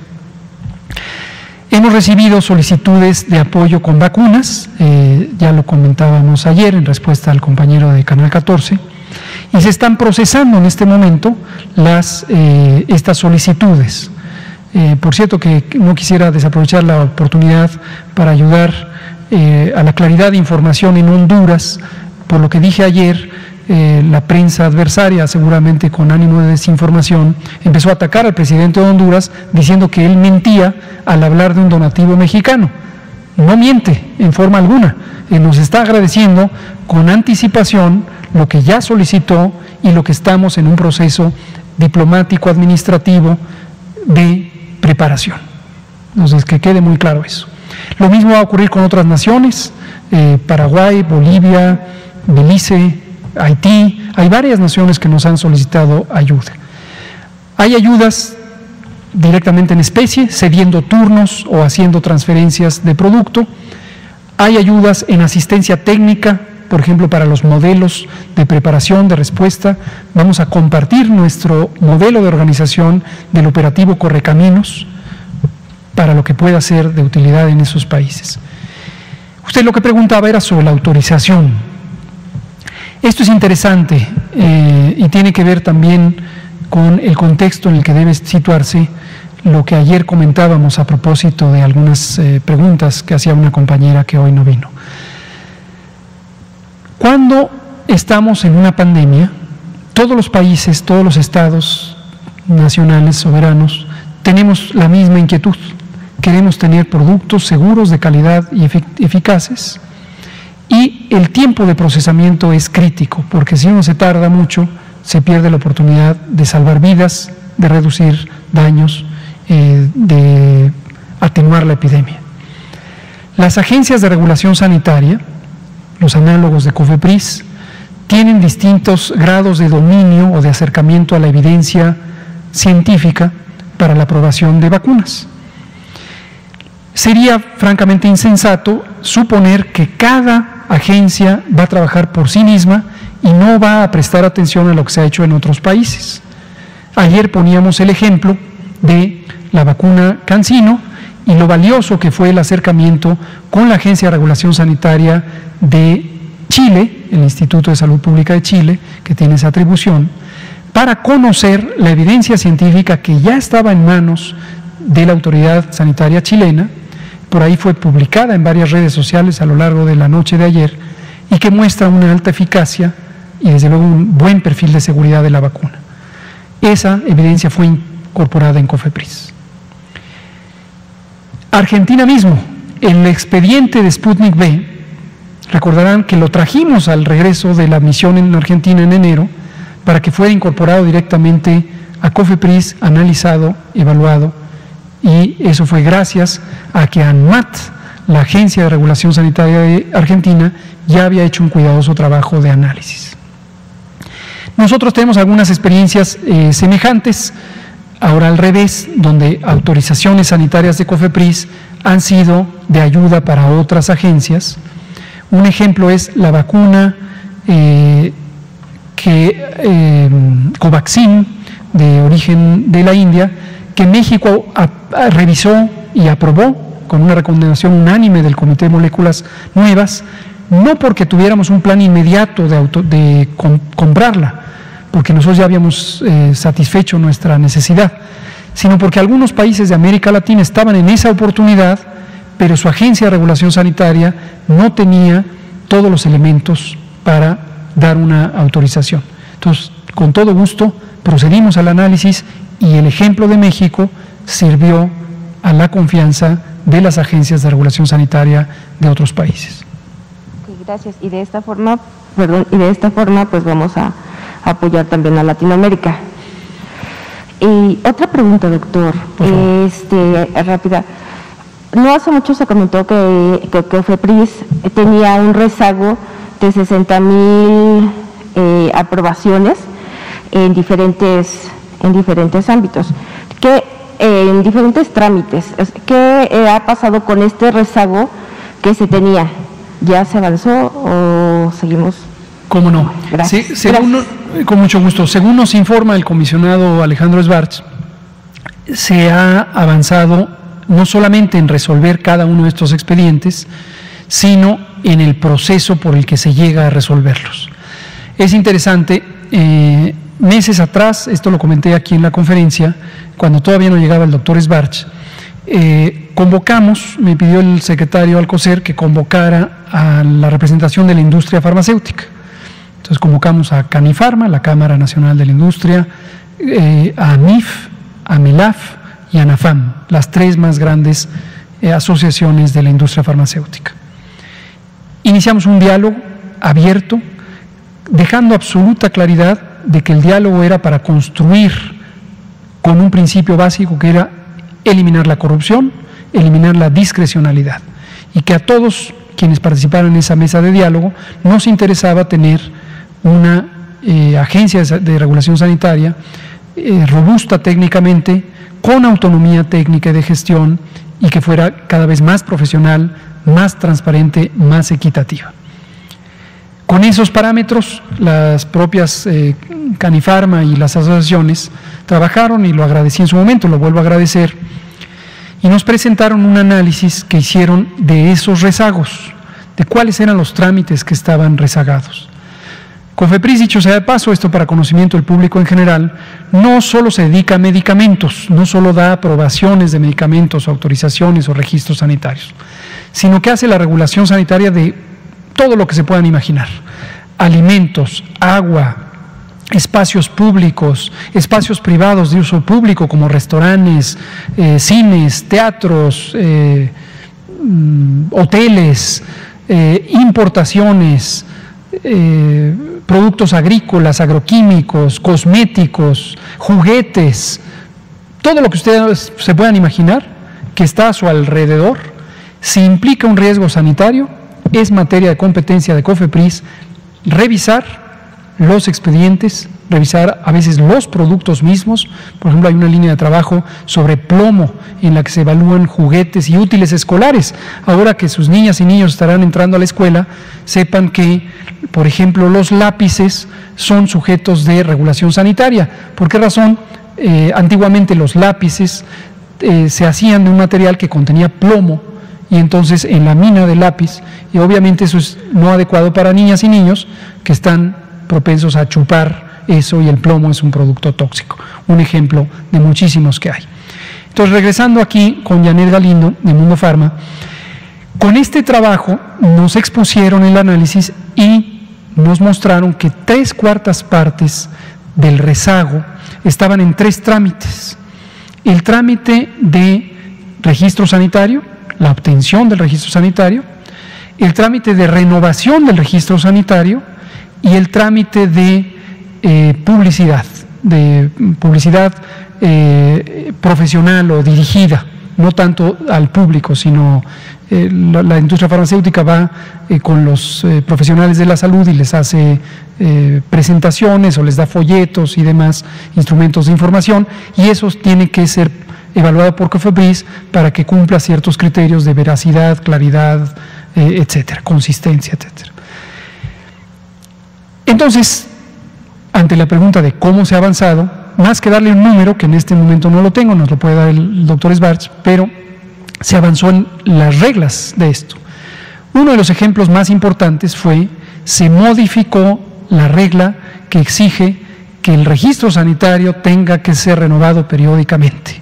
Hemos recibido solicitudes de apoyo con vacunas, eh, ya lo comentábamos ayer en respuesta al compañero de Canal 14, y se están procesando en este momento las, eh, estas solicitudes. Eh, por cierto que no quisiera desaprovechar la oportunidad para ayudar a la claridad de información en Honduras, por lo que dije ayer, eh, la prensa adversaria, seguramente con ánimo de desinformación, empezó a atacar al presidente de Honduras diciendo que él mentía al hablar de un donativo mexicano. No miente en forma alguna. Él nos está agradeciendo con anticipación lo que ya solicitó y lo que estamos en un proceso diplomático administrativo de preparación. Entonces, que quede muy claro eso. Lo mismo va a ocurrir con otras naciones, eh, Paraguay, Bolivia, Belice, Haití, hay varias naciones que nos han solicitado ayuda. Hay ayudas directamente en especie, cediendo turnos o haciendo transferencias de producto. Hay ayudas en asistencia técnica, por ejemplo, para los modelos de preparación, de respuesta. Vamos a compartir nuestro modelo de organización del operativo Correcaminos para lo que pueda ser de utilidad en esos países. Usted lo que preguntaba era sobre la autorización esto es interesante eh, y tiene que ver también con el contexto en el que debe situarse lo que ayer comentábamos a propósito de algunas eh, preguntas que hacía una compañera que hoy no vino. Cuando estamos en una pandemia, todos los países, todos los estados nacionales soberanos, tenemos la misma inquietud. Queremos tener productos seguros, de calidad y eficaces y el tiempo de procesamiento es crítico, porque si uno se tarda mucho, se pierde la oportunidad de salvar vidas, de reducir daños, eh, de atenuar la epidemia. Las agencias de regulación sanitaria, los análogos de COFEPRIS, tienen distintos grados de dominio o de acercamiento a la evidencia científica para la aprobación de vacunas. Sería francamente insensato suponer que cada agencia va a trabajar por sí misma y no va a prestar atención a lo que se ha hecho en otros países. Ayer poníamos el ejemplo de la vacuna Cancino y lo valioso que fue el acercamiento con la Agencia de Regulación Sanitaria de Chile, el Instituto de Salud Pública de Chile, que tiene esa atribución, para conocer la evidencia científica que ya estaba en manos de la autoridad sanitaria chilena por ahí fue publicada en varias redes sociales a lo largo de la noche de ayer y que muestra una alta eficacia y desde luego un buen perfil de seguridad de la vacuna. Esa evidencia fue incorporada en COFEPRIS. Argentina mismo, el expediente de Sputnik B, recordarán que lo trajimos al regreso de la misión en Argentina en enero para que fuera incorporado directamente a COFEPRIS, analizado, evaluado y eso fue gracias a que ANMAT, la Agencia de Regulación Sanitaria de Argentina, ya había hecho un cuidadoso trabajo de análisis. Nosotros tenemos algunas experiencias eh, semejantes, ahora al revés, donde autorizaciones sanitarias de COFEPRIS han sido de ayuda para otras agencias. Un ejemplo es la vacuna eh, que eh, Covaxin, de origen de la India, que México revisó y aprobó con una recomendación unánime del Comité de Moléculas Nuevas, no porque tuviéramos un plan inmediato de, de comprarla, porque nosotros ya habíamos eh, satisfecho nuestra necesidad, sino porque algunos países de América Latina estaban en esa oportunidad, pero su agencia de regulación sanitaria no tenía todos los elementos para dar una autorización. Entonces, con todo gusto, procedimos al análisis y el ejemplo de México sirvió a la confianza de las agencias de regulación sanitaria de otros países. gracias. Y de esta forma perdón, y de esta forma pues vamos a, apoyar también a Latinoamérica. Y otra pregunta, doctor, este, rápida. No hace mucho se comentó que, que, FEPRIS tenía un rezago de 60 mil eh, aprobaciones en diferentes, en diferentes ámbitos, que en diferentes trámites. ¿Qué eh, ha pasado con este rezago que se tenía? ¿Ya se avanzó o seguimos? ¿Cómo no? Gracias. con mucho gusto. Según nos informa el comisionado Alejandro Svarts, se ha avanzado no solamente en resolver cada uno de estos expedientes, sino en el proceso por el que se llega a resolverlos. Es interesante, eh, meses atrás, esto lo comenté aquí en la conferencia, cuando todavía no llegaba el doctor Svarch, eh, convocamos, me pidió el secretario Alcocer que convocara a la representación de la industria farmacéutica. Entonces convocamos a Canifarma, la Cámara Nacional de la Industria, eh, a AMIF, a MELAF y a ANAFAM, las tres más grandes asociaciones de la industria farmacéutica. Iniciamos un diálogo abierto, dejando absoluta claridad de que el diálogo era para construir con un principio básico que era eliminar la corrupción, eliminar la discrecionalidad y que a todos quienes participaron en esa mesa de diálogo nos interesaba tener una eh, agencia de regulación sanitaria eh, robusta técnicamente, con autonomía técnica y de gestión y que fuera cada vez más profesional, más transparente, más equitativa. Con esos parámetros, las propias eh, Canifarma y las asociaciones trabajaron y lo agradecí en su momento, lo vuelvo a agradecer, y nos presentaron un análisis que hicieron de esos rezagos, de cuáles eran los trámites que estaban rezagados. COFEPRIS, dicho sea de paso, esto para conocimiento del público en general, no solo se dedica a medicamentos, no solo da aprobaciones de medicamentos, autorizaciones o registros sanitarios, sino que hace la regulación sanitaria de todo lo que se puedan imaginar. Alimentos, agua, espacios públicos, espacios privados de uso público como restaurantes, eh, cines, teatros, eh, mm, hoteles, eh, importaciones, productos agrícolas, agroquímicos, cosméticos, juguetes, todo lo que ustedes se puedan imaginar que está a su alrededor, si implica un riesgo sanitario, es materia de competencia de COFEPRIS revisar los expedientes, revisar a veces los productos mismos. Por ejemplo, hay una línea de trabajo sobre plomo en la que se evalúan juguetes y útiles escolares. Ahora que sus niñas y niños estarán entrando a la escuela, sepan que, por ejemplo, los lápices son sujetos de regulación sanitaria. ¿Por qué razón? Eh, antiguamente los lápices eh, se hacían de un material que contenía plomo y entonces en la mina de lápiz, y obviamente eso es no adecuado para niñas y niños que están propensos a chupar eso y el plomo es un producto tóxico. Un ejemplo de muchísimos que hay. Entonces, regresando aquí con Janet Galindo de Mundo Farma, con este trabajo nos expusieron el análisis y nos mostraron que tres cuartas partes del rezago estaban en tres trámites. El trámite de registro sanitario, la obtención del registro sanitario, el trámite de renovación del registro sanitario y el trámite de eh, publicidad, de publicidad eh, profesional o dirigida, no tanto al público, sino eh, la, industria farmacéutica va con los profesionales de la salud y les hace presentaciones o les da folletos y demás instrumentos de información y eso tiene que ser evaluado por COFEPRIS para que cumpla ciertos criterios de veracidad, claridad, eh, etcétera, consistencia, etcétera. Entonces, ante la pregunta de cómo se ha avanzado, más que darle un número, que en este momento no lo tengo, nos lo puede dar el doctor Svarts, pero se avanzó en las reglas de esto. Uno de los ejemplos más importantes fue, se modificó la regla que exige que el registro sanitario tenga que ser renovado periódicamente.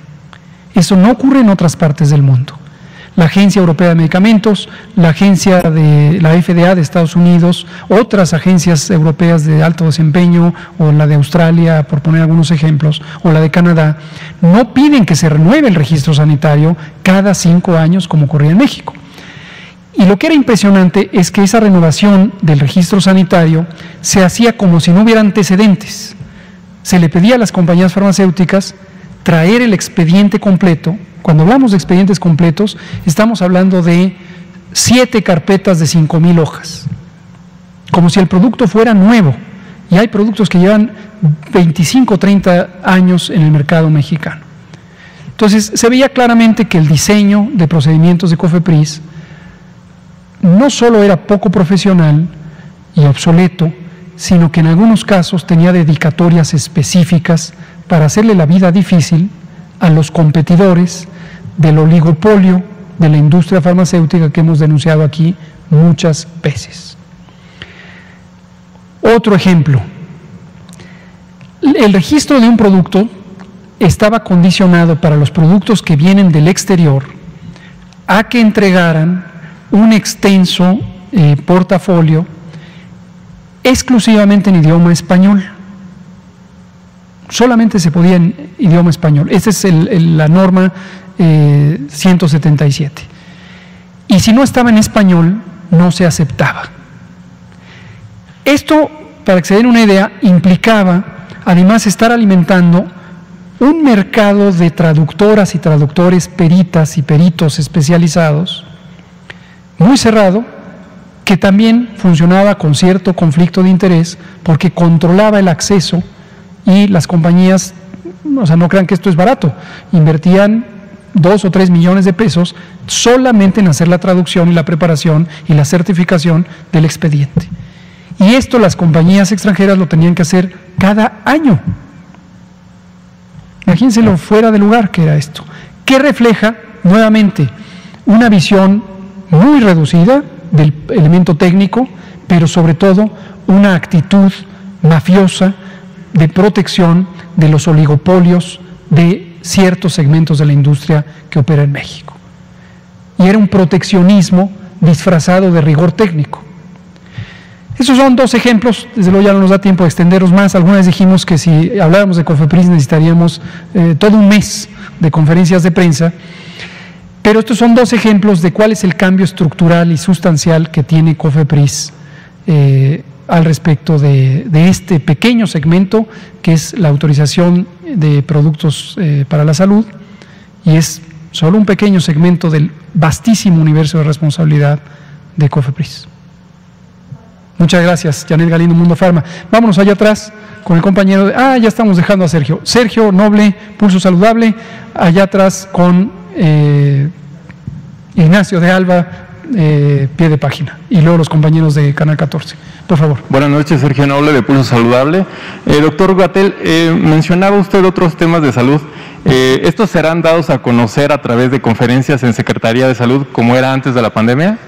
Eso no ocurre en otras partes del mundo. La Agencia Europea de Medicamentos, la agencia de la FDA de Estados Unidos, otras agencias europeas de alto desempeño, o la de Australia, por poner algunos ejemplos, o la de Canadá, no piden que se renueve el registro sanitario cada cinco años como ocurría en México. Y lo que era impresionante es que esa renovación del registro sanitario se hacía como si no hubiera antecedentes. Se le pedía a las compañías farmacéuticas traer el expediente completo. Cuando hablamos de expedientes completos, estamos hablando de siete carpetas de cinco mil hojas, como si el producto fuera nuevo. Y hay productos que llevan 25 o 30 años en el mercado mexicano. Entonces, se veía claramente que el diseño de procedimientos de COFEPRIS no solo era poco profesional y obsoleto, sino que en algunos casos tenía dedicatorias específicas para hacerle la vida difícil a los competidores del oligopolio de la industria farmacéutica que hemos denunciado aquí muchas veces. Otro ejemplo, el registro de un producto estaba condicionado para los productos que vienen del exterior a que entregaran un extenso eh, portafolio exclusivamente en idioma español. Solamente se podía en idioma español. Esa es la norma 177. Eh, y si no estaba en español, no se aceptaba. Esto, para que se den una idea, implicaba además estar alimentando un mercado de traductoras y traductores, peritas y peritos especializados, muy cerrado, que también funcionaba con cierto conflicto de interés porque controlaba el acceso y las compañías, o sea, no crean que esto es barato, invertían dos o tres millones de pesos solamente en hacer la traducción y la preparación y la certificación del expediente. Y esto las compañías extranjeras lo tenían que hacer cada año. Imagínense lo fuera de lugar que era esto. Que refleja, nuevamente, una visión muy reducida del elemento técnico, pero sobre todo una actitud mafiosa de protección de los oligopolios de ciertos segmentos de la industria que opera en México. Y era un proteccionismo disfrazado de rigor técnico. Esos son dos ejemplos, desde luego ya no nos da tiempo de extenderos más. Algunas dijimos que si habláramos de COFEPRIS necesitaríamos eh, todo un mes de conferencias de prensa, pero estos son dos ejemplos de cuál es el cambio estructural y sustancial que tiene COFEPRIS eh, al respecto de, este pequeño segmento que es la autorización de productos eh, para la salud y es solo un pequeño segmento del vastísimo universo de responsabilidad de COFEPRIS. Muchas gracias, Janet Galindo, Mundo Farma. Vámonos allá atrás con el compañero de... Ah, ya estamos dejando a Sergio. Sergio Noble, Pulso Saludable, allá atrás con eh, Ignacio de Alba, eh, pie de página. Y luego los compañeros de Canal 14. Por favor. Buenas noches, Sergio Noble de Pulso Saludable. Eh, doctor Gatel, mencionaba usted otros temas de salud. ¿Estos serán dados a conocer a través de conferencias en Secretaría de Salud como era antes de la pandemia?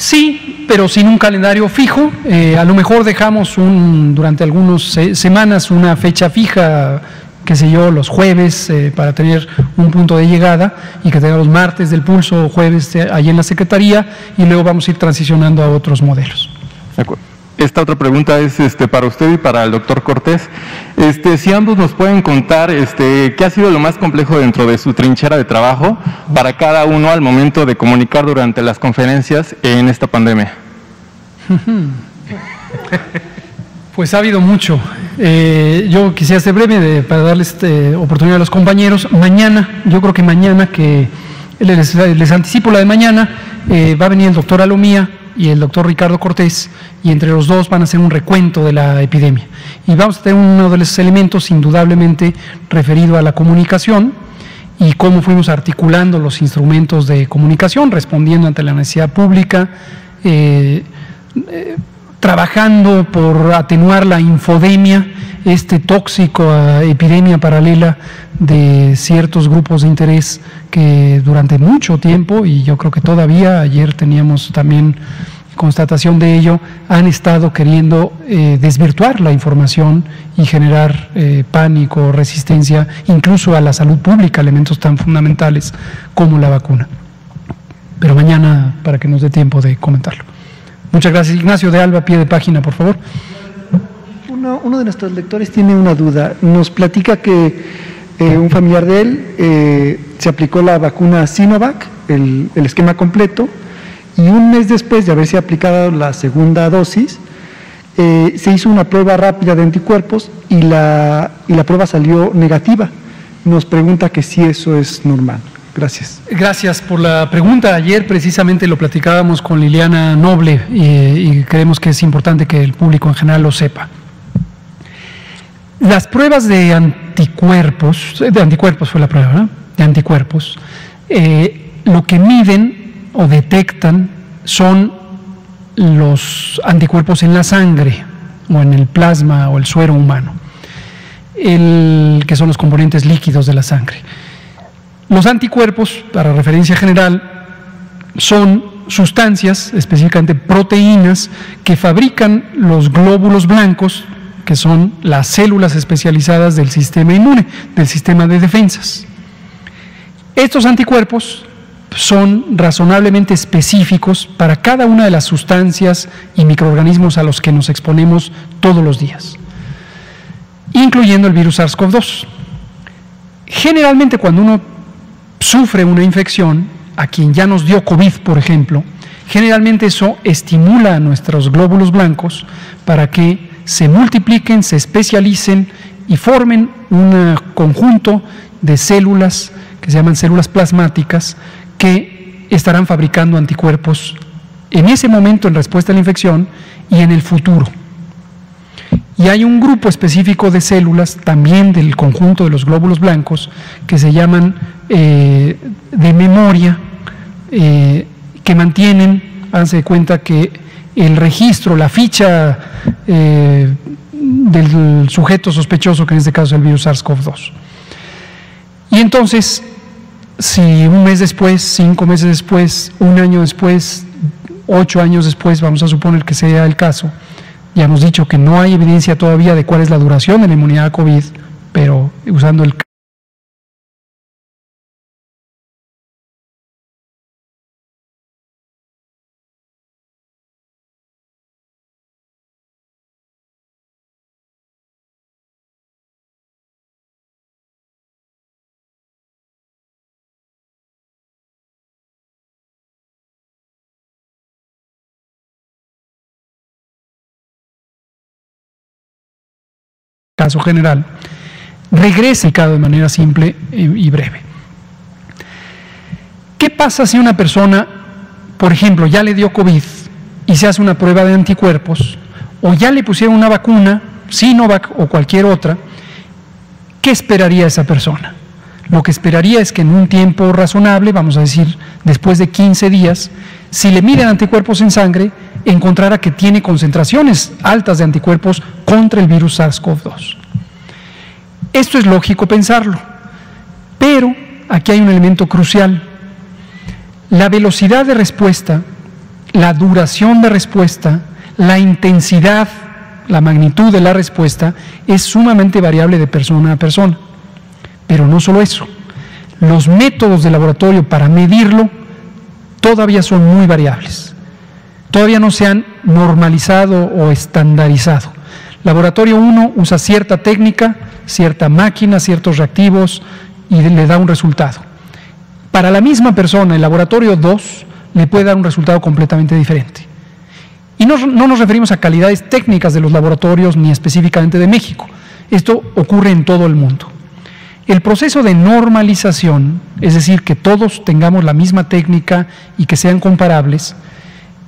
Sí, pero sin un calendario fijo. Eh, a lo mejor dejamos un, durante algunas semanas una fecha fija, qué sé yo, los jueves eh, para tener un punto de llegada y que tengamos martes del pulso, jueves eh, ahí en la Secretaría y luego vamos a ir transicionando a otros modelos. De acuerdo. Esta otra pregunta es este, para usted y para el doctor Cortés. Este, si ambos nos pueden contar este, qué ha sido lo más complejo dentro de su trinchera de trabajo para cada uno al momento de comunicar durante las conferencias en esta pandemia. Pues ha habido mucho. Eh, yo quisiera ser breve para darles este, oportunidad a los compañeros. Mañana, yo creo que mañana, que les, anticipo la de mañana, eh, va a venir el doctor Alomía y el doctor Ricardo Cortés, y entre los dos van a hacer un recuento de la epidemia. Y vamos a tener uno de los elementos indudablemente referido a la comunicación y cómo fuimos articulando los instrumentos de comunicación, respondiendo ante la necesidad pública, eh, trabajando por atenuar la infodemia, este tóxico epidemia paralela de ciertos grupos de interés que durante mucho tiempo, y yo creo que todavía, ayer teníamos también constatación de ello, han estado queriendo eh, desvirtuar la información y generar eh, pánico, resistencia, incluso a la salud pública, elementos tan fundamentales como la vacuna. Pero mañana, para que nos dé tiempo de comentarlo. Muchas gracias. Ignacio de Alba, pie de página, por favor. Uno, de nuestros lectores tiene una duda. Nos platica que eh, un familiar de él se aplicó la vacuna Sinovac, el, el esquema completo, y un mes después de haberse aplicado la segunda dosis, eh, se hizo una prueba rápida de anticuerpos y la, y la prueba salió negativa. Nos pregunta que si eso es normal. Gracias. Gracias por la pregunta. Ayer precisamente lo platicábamos con Liliana Noble y, creemos que es importante que el público en general lo sepa. Las pruebas de anticuerpos, de anticuerpos fue la prueba, de anticuerpos, eh, lo que miden o detectan son los anticuerpos en la sangre o en el plasma o el suero humano, el, que son los componentes líquidos de la sangre. Los anticuerpos, para referencia general, son sustancias, específicamente proteínas, que fabrican los glóbulos blancos, que son las células especializadas del sistema inmune, del sistema de defensas. Estos anticuerpos son razonablemente específicos para cada una de las sustancias y microorganismos a los que nos exponemos todos los días, incluyendo el virus SARS-CoV-2. Generalmente cuando uno sufre una infección, a quien ya nos dio COVID, por ejemplo, generalmente eso estimula a nuestros glóbulos blancos para que se multipliquen, se especialicen y formen un conjunto de células que se llaman células plasmáticas que estarán fabricando anticuerpos en ese momento en respuesta a la infección y en el futuro. Y hay un grupo específico de células, también del conjunto de los glóbulos blancos, que se llaman eh, de memoria, eh, que mantienen, háganse de cuenta que el registro, la ficha eh, del sujeto sospechoso, que en este caso es el virus SARS-CoV-2. Y entonces, si un mes después, cinco meses después, un año después, ocho años después, vamos a suponer que sea el caso, ya hemos dicho que no hay evidencia todavía de cuál es la duración de la inmunidad a COVID, pero usando el general, regrese cada de manera simple y breve. ¿Qué pasa si una persona, por ejemplo, ya le dio COVID y se hace una prueba de anticuerpos, o ya le pusieron una vacuna, Sinovac o cualquier otra, ¿qué esperaría esa persona? Lo que esperaría es que en un tiempo razonable, vamos a decir después de 15 días, si le miden anticuerpos en sangre, encontrara que tiene concentraciones altas de anticuerpos contra el virus SARS-CoV-2. Esto es lógico pensarlo, pero aquí hay un elemento crucial. La velocidad de respuesta, la duración de respuesta, la intensidad, la magnitud de la respuesta es sumamente variable de persona a persona. Pero no solo eso, los métodos de laboratorio para medirlo todavía son muy variables. Todavía no se han normalizado o estandarizado. Laboratorio 1 usa cierta técnica, cierta máquina, ciertos reactivos y le da un resultado. Para la misma persona, el laboratorio 2 le puede dar un resultado completamente diferente. Y no, no, nos referimos a calidades técnicas de los laboratorios ni específicamente de México. Esto ocurre en todo el mundo. El proceso de normalización, es decir, que todos tengamos la misma técnica y que sean comparables,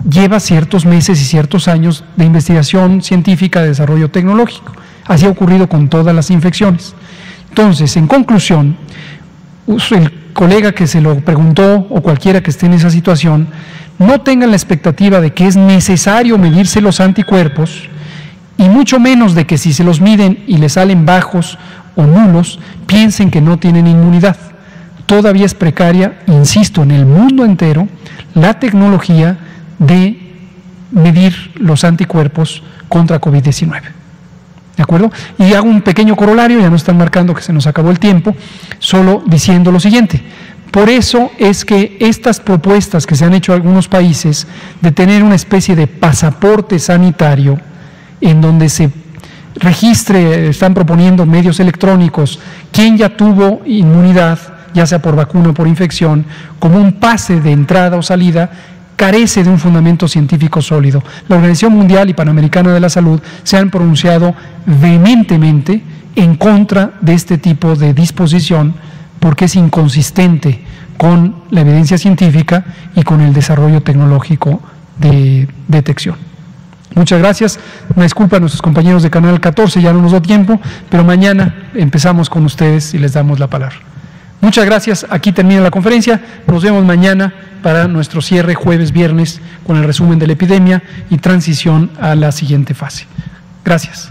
lleva ciertos meses y ciertos años de investigación científica, de desarrollo tecnológico. Así ha ocurrido con todas las infecciones. Entonces, en conclusión, el colega que se lo preguntó o cualquiera que esté en esa situación, no tengan la expectativa de que es necesario medirse los anticuerpos y mucho menos de que si se los miden y les salen bajos o nulos, piensen que no tienen inmunidad. Todavía es precaria, insisto, en el mundo entero, la tecnología de medir los anticuerpos contra COVID-19. ¿De acuerdo? Y hago un pequeño corolario, ya no están marcando que se nos acabó el tiempo, solo diciendo lo siguiente. Por eso es que estas propuestas que se han hecho en algunos países de tener una especie de pasaporte sanitario en donde se registre, están proponiendo medios electrónicos, quien ya tuvo inmunidad, ya sea por vacuna o por infección, como un pase de entrada o salida, carece de un fundamento científico sólido. La Organización Mundial y Panamericana de la Salud se han pronunciado vehementemente en contra de este tipo de disposición porque es inconsistente con la evidencia científica y con el desarrollo tecnológico de detección. Muchas gracias. Una disculpa a nuestros compañeros de Canal 14, ya no nos da tiempo, pero mañana empezamos con ustedes y les damos la palabra. Muchas gracias. Aquí termina la conferencia. Nos vemos mañana para nuestro cierre jueves, viernes, con el resumen de la epidemia y transición a la siguiente fase. Gracias.